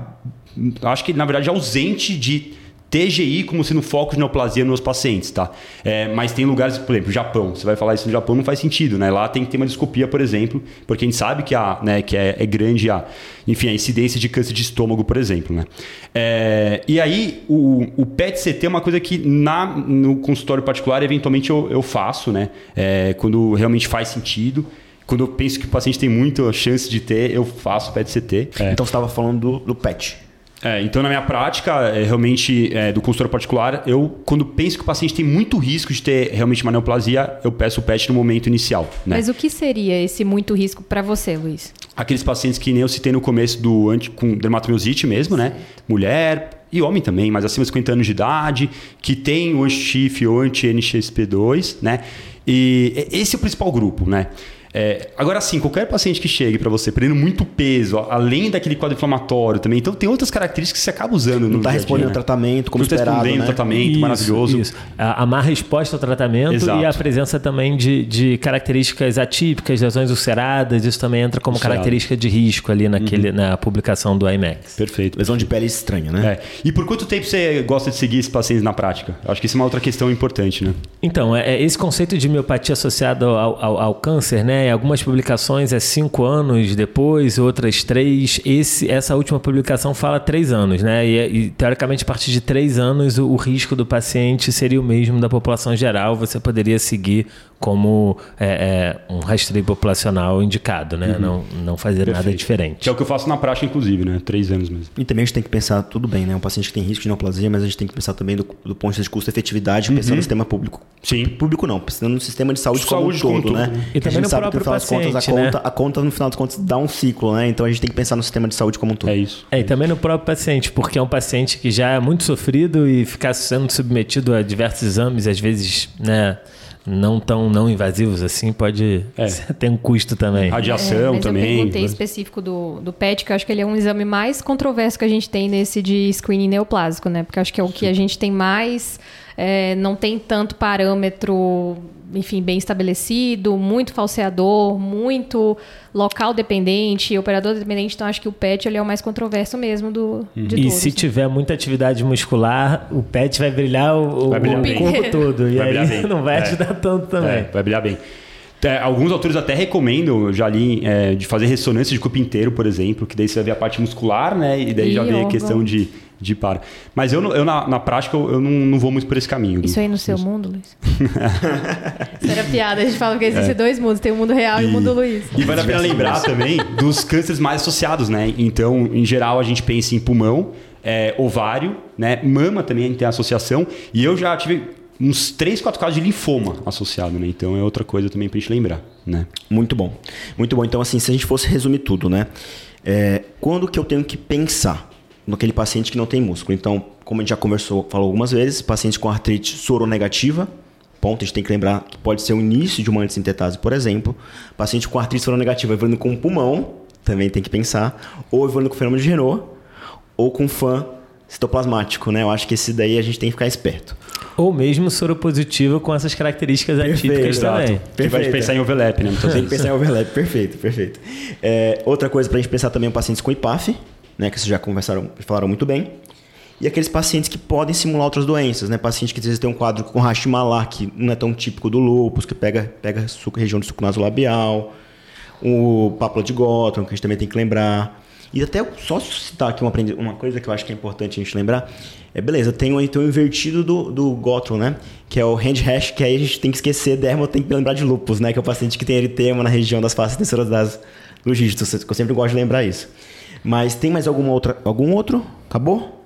acho que na verdade ausente de TGI como sendo foco de neoplasia nos pacientes, tá? É, mas tem lugares, por exemplo, Japão. Você vai falar isso no Japão, não faz sentido, né? Lá tem que ter uma endoscopia, por exemplo, porque a gente sabe que, a, né, que é, é grande a, enfim, a incidência de câncer de estômago, por exemplo, né? É, e aí, o, o PET-CT é uma coisa que na, no consultório particular, eventualmente eu, eu faço, né? É, quando realmente faz sentido quando eu penso que o paciente tem muita chance de ter, eu faço PET-CT. É. Então você estava falando do, do PET. É, então, na minha prática, é, realmente, é, do consultório particular, eu, quando penso que o paciente tem muito risco de ter realmente uma neoplasia, eu peço o PET no momento inicial. Né? Mas o que seria esse muito risco para você, Luiz? Aqueles pacientes que nem eu citei no começo do anti, com dermatomiosite mesmo, né? Mulher e homem também, mas acima de 50 anos de idade, que tem o anti-CHIF ou anti-NXP2, né? E esse é o principal grupo, né? É, agora sim, qualquer paciente que chegue para você perdendo muito peso, além daquele quadro inflamatório também, então tem outras características que você acaba usando. Não está respondendo ao né? tratamento, como não tá esperado, respondendo né? tratamento, isso, maravilhoso. Isso. A, a má resposta ao tratamento Exato. e a presença também de, de características atípicas, lesões ulceradas, isso também entra como Ulcerado. característica de risco ali naquele, uhum. na publicação do IMAX. Perfeito. Lesão de pele estranha, né? É. E por quanto tempo você gosta de seguir esses pacientes na prática? Acho que isso é uma outra questão importante, né? Então, é, é esse conceito de miopatia associada ao, ao, ao câncer, né? Algumas publicações é cinco anos depois, outras três. Esse, essa última publicação fala três anos, né? E, e teoricamente, a partir de três anos, o, o, risco do paciente seria o mesmo da população geral. Você poderia seguir como é, é, um rastreio populacional indicado, né? Uhum. Não, não fazer Perfeito. nada diferente. Que é o que eu faço na prática, inclusive, né? Três anos mesmo. E também a gente tem que pensar, tudo bem, né? Um paciente que tem risco de neoplasia, mas a gente tem que pensar também do, do ponto de vista de custo-efetividade, uhum. pensando no sistema público. Sim. Público não, pensando no sistema de saúde, saúde como um todo, como né? E também no próprio final paciente, das contas, a né? conta, a conta, no final das contas, dá um ciclo, né? Então a gente tem que pensar no sistema de saúde como um todo. É isso. É, e também no próprio paciente, porque é um paciente que já é muito sofrido e ficar sendo submetido a diversos exames, às vezes, né, não tão não invasivos assim, pode É. ter um custo também. Radiação É, mas também. Eu perguntei específico do, do PET, que eu acho que ele é um exame mais controverso que a gente tem nesse de screening neoplásico, né? Porque eu acho que é o que a gente tem mais. É, não tem tanto parâmetro, enfim, bem estabelecido, muito falseador, muito local dependente, operador dependente. Então acho que o PET ele é o mais controverso mesmo do, de E todos. se tiver muita atividade muscular, o PET vai brilhar o, Vai brilhar o bem. corpo todo. E Vai brilhar aí bem. não vai É. ajudar tanto também. É, vai brilhar bem. É, alguns autores até recomendam, eu já li, é, de fazer ressonância de corpo inteiro, por exemplo, que daí você vai ver a parte muscular, né? E daí E já vê a questão de, de para. Mas eu, eu na, na prática, eu, eu não, não vou muito por esse caminho. Isso aí no seu mundo, Luiz? Isso era piada. A gente fala que existem dois mundos. Tem o mundo real e, o mundo Luiz. E vale a pena lembrar também dos cânceres mais associados, né? Então, em geral, a gente pensa em pulmão, é, ovário, né? Mama também tem associação. E eu já tive uns 3, 4 casos de linfoma associado, né? Então é outra coisa também pra gente lembrar, né? Muito bom. Muito bom. Então, assim, se a gente fosse resumir tudo, né? É, quando que eu tenho que pensar naquele paciente que não tem músculo? Então, como a gente já conversou, falou algumas vezes, paciente com artrite soronegativa, ponto, a gente tem que lembrar que pode ser o início de uma antissintetase, por exemplo. Paciente com artrite soronegativa evoluindo com pulmão, também tem que pensar. Ou evoluindo com fenômeno de Renault, ou com fã citoplasmático, né? Eu acho que esse daí a gente tem que ficar esperto. Ou mesmo soropositivo com essas características atípicas exato. também. Que vai Perfeito. pensar em overlap, né? Muitas Tem que pensar em overlap, perfeito, perfeito. É, outra coisa pra gente pensar também é pacientes com IPAF, né, que vocês já conversaram, falaram muito bem. E aqueles pacientes que podem simular outras doenças, né? Paciente que às vezes tem um quadro com Hashimoto, que não é tão típico do lúpus, que pega, pega suco, região do suco nasolabial, o pápula de Gottron, que a gente também tem que lembrar. E até só citar aqui uma, uma coisa que eu acho que é importante a gente lembrar. É, beleza, tem o, tem o invertido do, do Gottron, né? Que é o hand hash, que aí a gente tem que esquecer, dermo tem que lembrar de lupus, né? Que é o paciente que tem eritema na região das faces tensoras das, dos dígitos. Eu sempre gosto de lembrar isso. Mas tem mais alguma outra, algum outro? Acabou?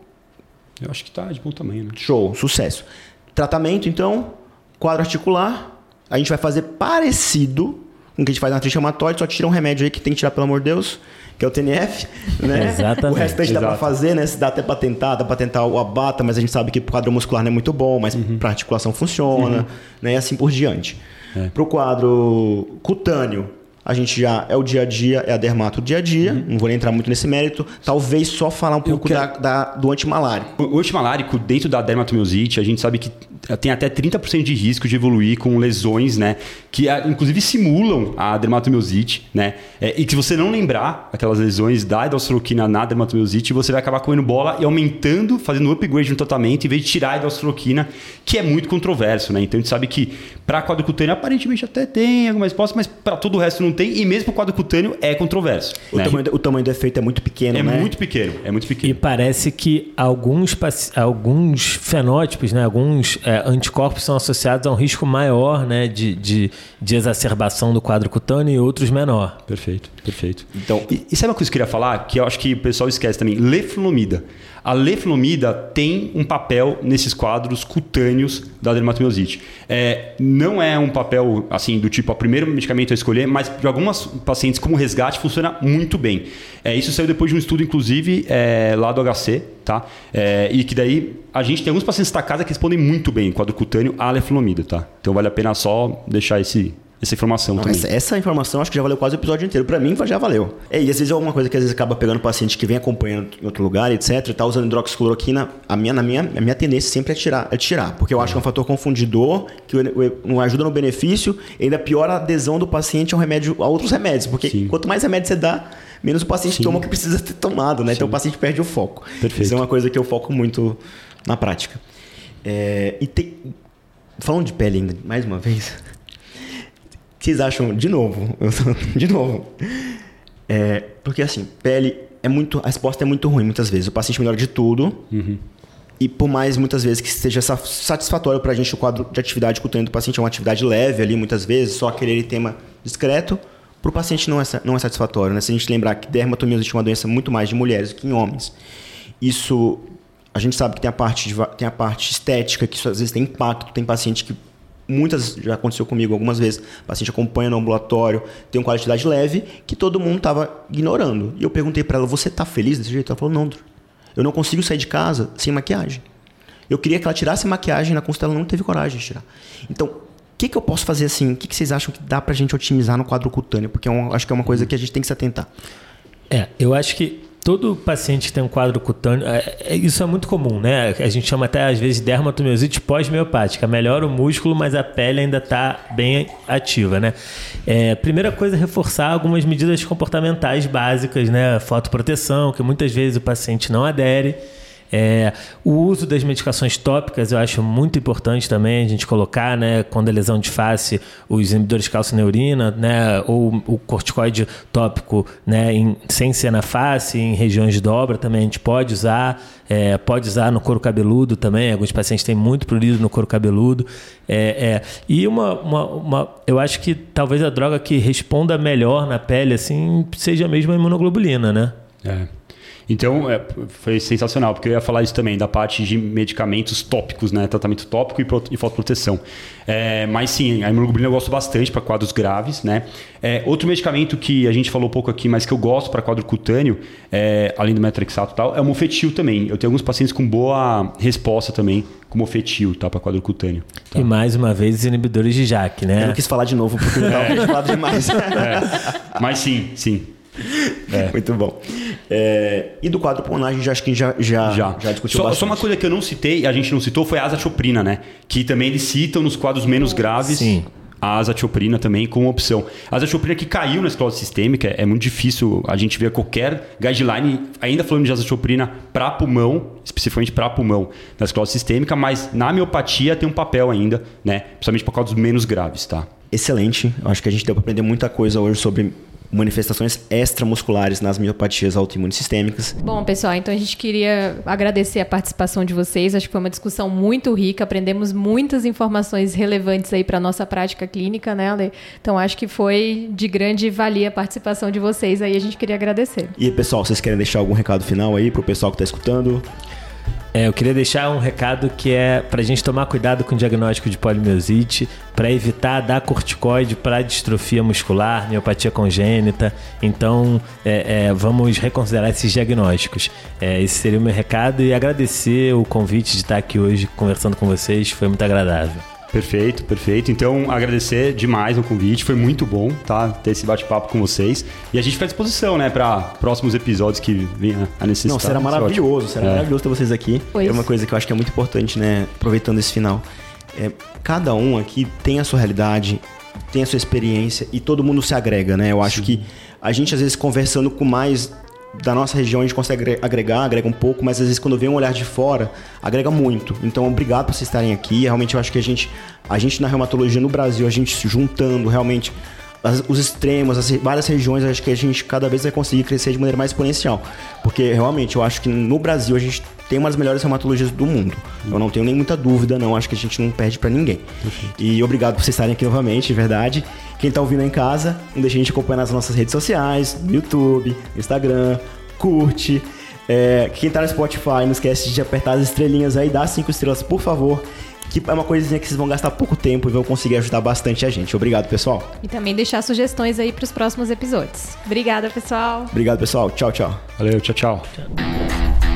Eu acho que tá de bom tamanho, né? Show, sucesso. Tratamento, então, quadro articular. A gente vai fazer parecido com o que a gente faz na artrite reumatoide, só tira um remédio aí que tem que tirar, pelo amor de Deus, que é o TNF, né? Exatamente. O restante dá pra Exato. fazer, né? Se dá até pra tentar, dá pra tentar o abata, mas a gente sabe que pro quadro muscular não é muito bom, mas Uhum. pra articulação funciona, né? E assim por diante. É. Pro quadro cutâneo, a gente já é o dia a dia, é a dermato dia a dia, não vou nem entrar muito nesse mérito, talvez só falar um pouco quero- da, da- do antimalárico. O antimalárico, dentro da dermatomiosite, a gente sabe que tem até 30% de risco de evoluir com lesões, né? Que ah, inclusive simulam a dermatomiosite, né? É, e que se você não lembrar aquelas lesões da hidroxicloroquina na dermatomiosite, você vai acabar comendo bola e aumentando, fazendo um upgrade no tratamento, em vez de tirar a hidroxicloroquina, que é muito controverso, né? Então a gente sabe que para quadro cutâneo aparentemente até tem alguma resposta, mas para todo o resto não tem, e mesmo para quadro cutâneo é controverso. O, né? tamanho, do- o tamanho do efeito é muito pequeno, É né? muito pequeno, é muito E pequeno. parece que alguns, alguns fenótipos, né, alguns é, anticorpos são associados a um risco maior né, de, de, de exacerbação do quadro cutâneo e outros menor. Perfeito, perfeito. Então- e, e sabe uma coisa que eu queria falar? Que eu acho que o pessoal esquece também. Leflunomida. A leflunomida tem um papel nesses quadros cutâneos da dermatomiosite. É, não é um papel assim do tipo, o primeiro medicamento a escolher, mas para algumas pacientes como resgate funciona muito bem. É, isso saiu depois de um estudo, inclusive, é, lá do HC, tá? É, e que daí a gente tem alguns pacientes da casa que respondem muito bem quadro cutâneo à leflunomida, tá? Então vale a pena só deixar esse, essa informação Não, também. essa, essa informação acho que já valeu quase o episódio inteiro. Pra mim já valeu. É, e às vezes é alguma coisa que às vezes acaba pegando paciente que vem acompanhando em outro lugar, etc. E tá usando hidroxicloroquina. A minha, na minha, a minha tendência sempre é tirar, é tirar. Porque eu acho que é um fator confundidor, que o- o- não ajuda no benefício, e ainda piora a adesão do paciente a, um remédio, a outros remédios. Porque Sim. quanto mais remédio você dá, menos o paciente Sim. toma o que precisa ter tomado, né? Então o paciente perde o foco. Perfeito. Isso é uma coisa que eu foco muito na prática. É, e tem. Falando de pele ainda, mais uma vez. O vocês acham, de novo, de novo. É, porque assim, pele é muito. A resposta é muito ruim muitas vezes. O paciente melhora de tudo. E por mais muitas vezes que seja sa- satisfatório pra gente o quadro de atividade cutânea do paciente, é uma atividade leve ali, muitas vezes, só aquele eritema discreto, pro paciente não é, não é satisfatório. Né? Se a gente lembrar que dermatomiosite é uma doença muito mais de mulheres do que em homens, isso. A gente sabe que tem a parte, de tem a parte estética, que isso às vezes tem impacto. Tem paciente que muitas já aconteceu comigo algumas vezes. O paciente acompanha no ambulatório, tem uma qualidade leve que todo mundo estava ignorando. E eu perguntei para ela: "Você tá feliz desse jeito?" Ela falou: "Não, eu não consigo sair de casa sem maquiagem." Eu queria que ela tirasse a maquiagem na consulta, ela não teve coragem de tirar. Então, o que, que eu posso fazer assim? O que, que vocês acham que dá pra gente otimizar no quadro cutâneo? Porque é um, acho que é uma coisa que a gente tem que se atentar. É, eu acho que todo paciente que tem um quadro cutâneo, é, é, isso é muito comum, né? A gente chama até às vezes de dermatomiosite pós-miopática. Melhora o músculo, mas a pele ainda está bem ativa, né? É, primeira coisa reforçar algumas medidas comportamentais básicas, né? Fotoproteção, que muitas vezes o paciente não adere. É, o uso das medicações tópicas eu acho muito importante também a gente colocar, né? Quando é lesão de face, os inibidores de calcineurina, né? Ou o corticoide tópico, né? Em, sem ser na face, em regiões de dobra também a gente pode usar. É, pode usar no couro cabeludo também. Alguns pacientes têm muito prurido no couro cabeludo. É, é. E uma, uma, uma, eu acho que talvez a droga que responda melhor na pele assim seja mesmo a imunoglobulina, né? É. Então, é, foi sensacional, porque eu ia falar isso também, da parte de medicamentos tópicos, né? Tratamento tópico e, e fotoproteção. É, mas sim, a imunoglobulina eu gosto bastante para quadros graves, né? É, outro medicamento que a gente falou pouco aqui, mas que eu gosto para quadro cutâneo, é, além do metrexato e tal, é o mofetil também. Eu tenho alguns pacientes com boa resposta também com mofetil, tá? Para quadro cutâneo. Tá? E mais uma vez, os inibidores de JAK, né? Eu não quis falar de novo, porque eu não é. falado demais. É. Mas sim, sim. É. Muito bom. É, e do quadro pulmonar, a gente acho que já, já, já. já discutiu só, bastante. Só uma coisa que eu não citei, a gente não citou, foi a azatioprina, né? Que também eles citam nos quadros menos graves. Sim a azatioprina também como opção. A azatioprina que caiu na esclerose sistêmica, é muito difícil a gente ver qualquer guideline, ainda falando de azatioprina para pulmão, especificamente para pulmão, na esclerose sistêmica, mas na miopatia tem um papel ainda, né? Principalmente por causa dos menos graves, tá? Excelente. Eu acho que a gente deu para aprender muita coisa hoje sobre manifestações extramusculares nas miopatias autoimunes sistêmicas. Bom, pessoal, então a gente queria agradecer a participação de vocês. Acho que foi uma discussão muito rica, aprendemos muitas informações relevantes aí para nossa prática clínica, né, Ale? Então acho que foi de grande valia a participação de vocês aí, a gente queria agradecer. E pessoal, vocês querem deixar algum recado final aí para o pessoal que está escutando? É, eu queria deixar um recado que é para a gente tomar cuidado com o diagnóstico de polimiosite, para evitar dar corticoide para distrofia muscular, miopatia congênita. Então, é, é, vamos reconsiderar esses diagnósticos. É, esse seria o meu recado e agradecer o convite de estar aqui hoje conversando com vocês, foi muito agradável. Perfeito, perfeito. Então, agradecer demais o convite, foi muito bom, tá? Ter esse bate-papo com vocês. E a gente fica à disposição, né, para próximos episódios que venha a necessidade. Não, será maravilhoso, será é. maravilhoso ter vocês aqui. Pois. É uma coisa que eu acho que é muito importante, né, aproveitando esse final. É, cada um aqui tem a sua realidade, tem a sua experiência e todo mundo se agrega, né? Eu acho Sim. que a gente, às vezes, conversando com mais da nossa região a gente consegue agregar, agrega um pouco, mas às vezes quando vem um olhar de fora, agrega muito. Então, obrigado por vocês estarem aqui. Realmente eu acho que a gente, a gente na reumatologia no Brasil, a gente se juntando realmente as, os extremos, as várias regiões, acho que a gente cada vez vai conseguir crescer de maneira mais exponencial. Porque realmente eu acho que no Brasil a gente tem uma das melhores reumatologias do mundo. Eu não tenho nem muita dúvida, não. Acho que a gente não perde para ninguém. E obrigado por vocês estarem aqui novamente, de verdade. Quem tá ouvindo em casa, não deixe a gente acompanhar nas nossas redes sociais, no YouTube, Instagram, curte. É, quem tá no Spotify, não esquece de apertar as estrelinhas aí, dá cinco estrelas, por favor. Que é uma coisinha que vocês vão gastar pouco tempo e vão conseguir ajudar bastante a gente. Obrigado, pessoal. E também deixar sugestões aí para os próximos episódios. Obrigada, pessoal. Obrigado, pessoal. Tchau, tchau. Valeu, tchau, tchau. tchau.